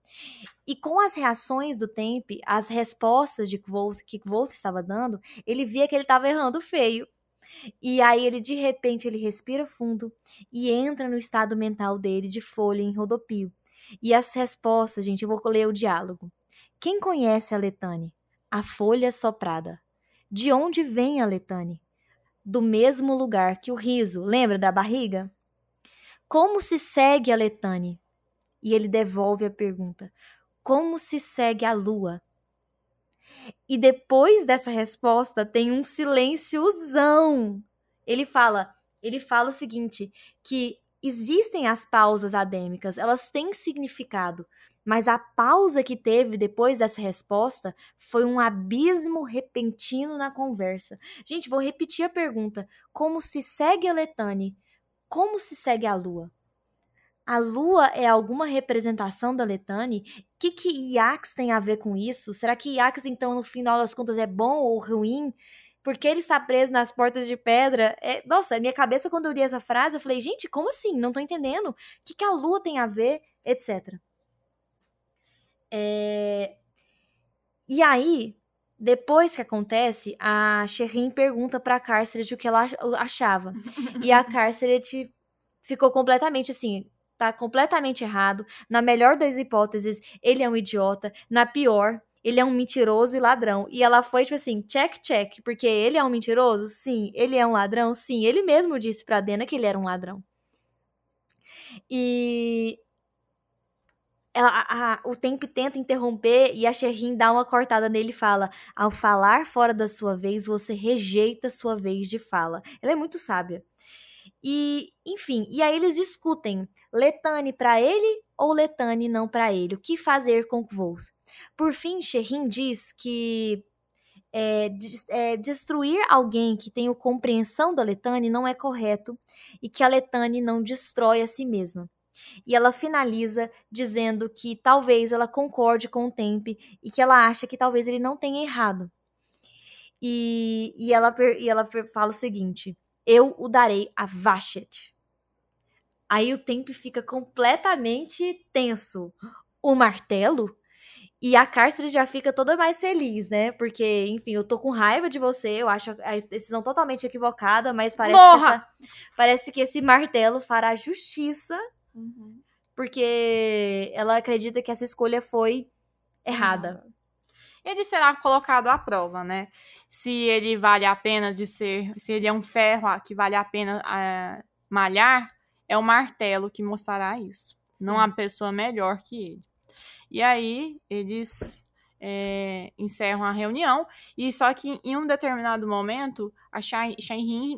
e com as reações do Tempe, as respostas de Kvoth, que Kvoth estava dando, ele via que ele estava errando feio. E aí ele de repente ele respira fundo e entra no estado mental dele de folha em rodopio. E as respostas, gente, eu vou ler o diálogo. Quem conhece a Letane? A folha soprada. De onde vem a Letane? Do mesmo lugar que o riso. Lembra da barriga? Como se segue a Letane? E ele devolve a pergunta: Como se segue a lua? E depois dessa resposta tem um silênciozão. Ele fala, ele fala o seguinte, que existem as pausas adêmicas, elas têm significado, mas a pausa que teve depois dessa resposta foi um abismo repentino na conversa. Gente, vou repetir a pergunta: como se segue a Letane? Como se segue a Lua? A Lua é alguma representação da Letane? O que, que Iax tem a ver com isso? Será que Iax, então, no final das contas, é bom ou ruim? Porque ele está preso nas portas de pedra? É... Nossa, minha cabeça, quando eu li essa frase, eu falei, gente, como assim? Não tô entendendo. O que, que a Lua tem a ver? Etc. É... E aí, depois que acontece, a Sherrin pergunta pra Carceret o que ela achava. e a <laughs> Carceret ficou completamente assim, tá completamente errado. Na melhor das hipóteses, ele é um idiota. Na pior, ele é um mentiroso e ladrão. E ela foi tipo assim, check, check, porque ele é um mentiroso? Sim. Ele é um ladrão? Sim. Ele mesmo disse pra Dena que ele era um ladrão. E ela, a, a, o tempo tenta interromper e a Sherrin dá uma cortada nele e fala: Ao falar fora da sua vez, você rejeita sua vez de fala. Ela é muito sábia. E, enfim, e aí eles discutem Letane para ele ou Letane não para ele. O que fazer com Kvoth? Por fim, Sherrin diz que é, é, destruir alguém que tem a compreensão da Letane não é correto e que a Letane não destrói a si mesma. E ela finaliza dizendo que talvez ela concorde com o Tempe e que ela acha que talvez ele não tenha errado. E, e, ela, e ela fala o seguinte: Eu o darei a Vashet. Aí o Tempe fica completamente tenso. O martelo? E a Cárcere já fica toda mais feliz, né? Porque, enfim, eu tô com raiva de você, eu acho a decisão totalmente equivocada, mas parece, que, essa, parece que esse martelo fará justiça Uhum. Porque ela acredita que essa escolha foi errada. Ele será colocado à prova, né? Se ele vale a pena de ser. Se ele é um ferro que vale a pena é, malhar, é o martelo que mostrará isso. Sim. Não há pessoa melhor que ele. E aí, eles é, encerram a reunião. E só que em um determinado momento, a Shai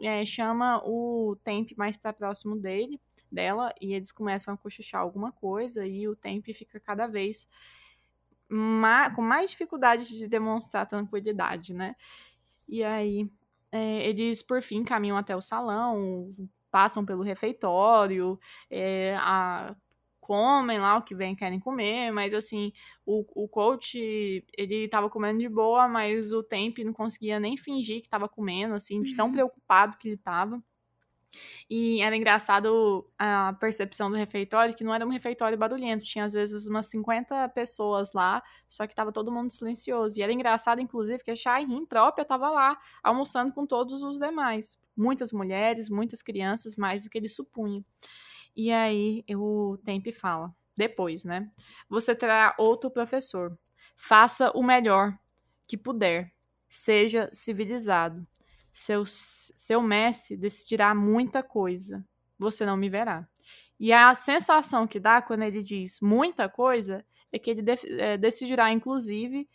é, chama o Temp mais para próximo dele dela e eles começam a cochichar alguma coisa e o tempo fica cada vez com mais dificuldade de demonstrar tranquilidade, né? E aí é, eles por fim caminham até o salão, passam pelo refeitório, é, a, comem lá o que vem querem comer, mas assim, o, o coach, ele tava comendo de boa, mas o Temp não conseguia nem fingir que tava comendo, assim, de tão <laughs> preocupado que ele tava. E era engraçado a percepção do refeitório, que não era um refeitório barulhento, tinha às vezes umas 50 pessoas lá, só que tava todo mundo silencioso. E era engraçado, inclusive, que a Shairin própria tava lá, almoçando com todos os demais. Muitas mulheres, muitas crianças, mais do que ele supunha. E aí o Tempe fala: depois, né? Você terá outro professor. Faça o melhor que puder. Seja civilizado. Seu, seu mestre decidirá muita coisa. Você não me verá. E a sensação que dá quando ele diz muita coisa é que ele é, decidirá, inclusive,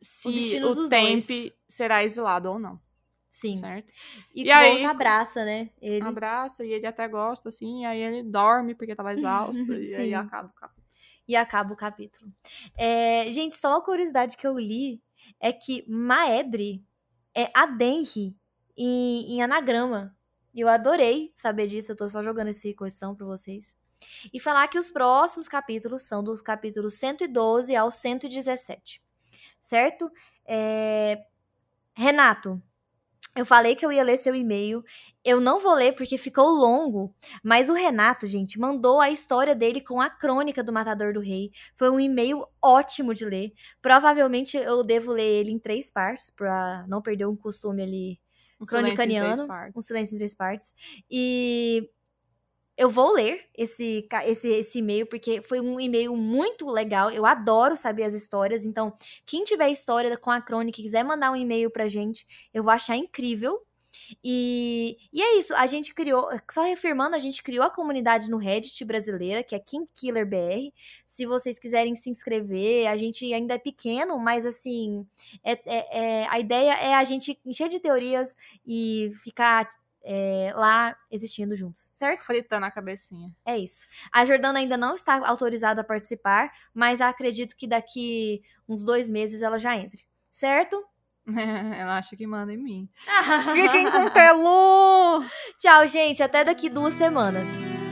se o, o tempo será exilado ou não. Sim. Certo? E, e aí abraça, né? Ele abraça e ele até gosta, assim, e aí ele dorme porque tava exausto, <laughs> e aí acaba o capítulo. E acaba o capítulo. É, gente, só uma curiosidade que eu li é que Maedre é Adenri em, em anagrama. E eu adorei saber disso, eu tô só jogando essa questão pra vocês. E falar que os próximos capítulos são dos capítulos 112 ao 117. Certo? É... Renato, eu falei que eu ia ler seu e-mail. Eu não vou ler porque ficou longo, mas o Renato, gente, mandou a história dele com a crônica do Matador do Rei. Foi um e-mail ótimo de ler. Provavelmente eu devo ler ele em três partes, pra não perder um costume ali um cronicaniano. Um silêncio em três partes. E eu vou ler esse, esse, esse e-mail, porque foi um e-mail muito legal. Eu adoro saber as histórias. Então, quem tiver história com a crônica e quiser mandar um e-mail pra gente, eu vou achar incrível. E, e é isso, a gente criou, só reafirmando, a gente criou a comunidade no Reddit brasileira, que é King Killer BR. Se vocês quiserem se inscrever, a gente ainda é pequeno, mas assim, é, é, é a ideia é a gente encher de teorias e ficar é, lá existindo juntos, certo? Fritando a cabecinha. É isso. A Jordana ainda não está autorizada a participar, mas acredito que daqui uns dois meses ela já entre, certo? <laughs> ela acha que manda em mim. <laughs> Fiquem com o Telu! Tchau, gente. Até daqui duas semanas.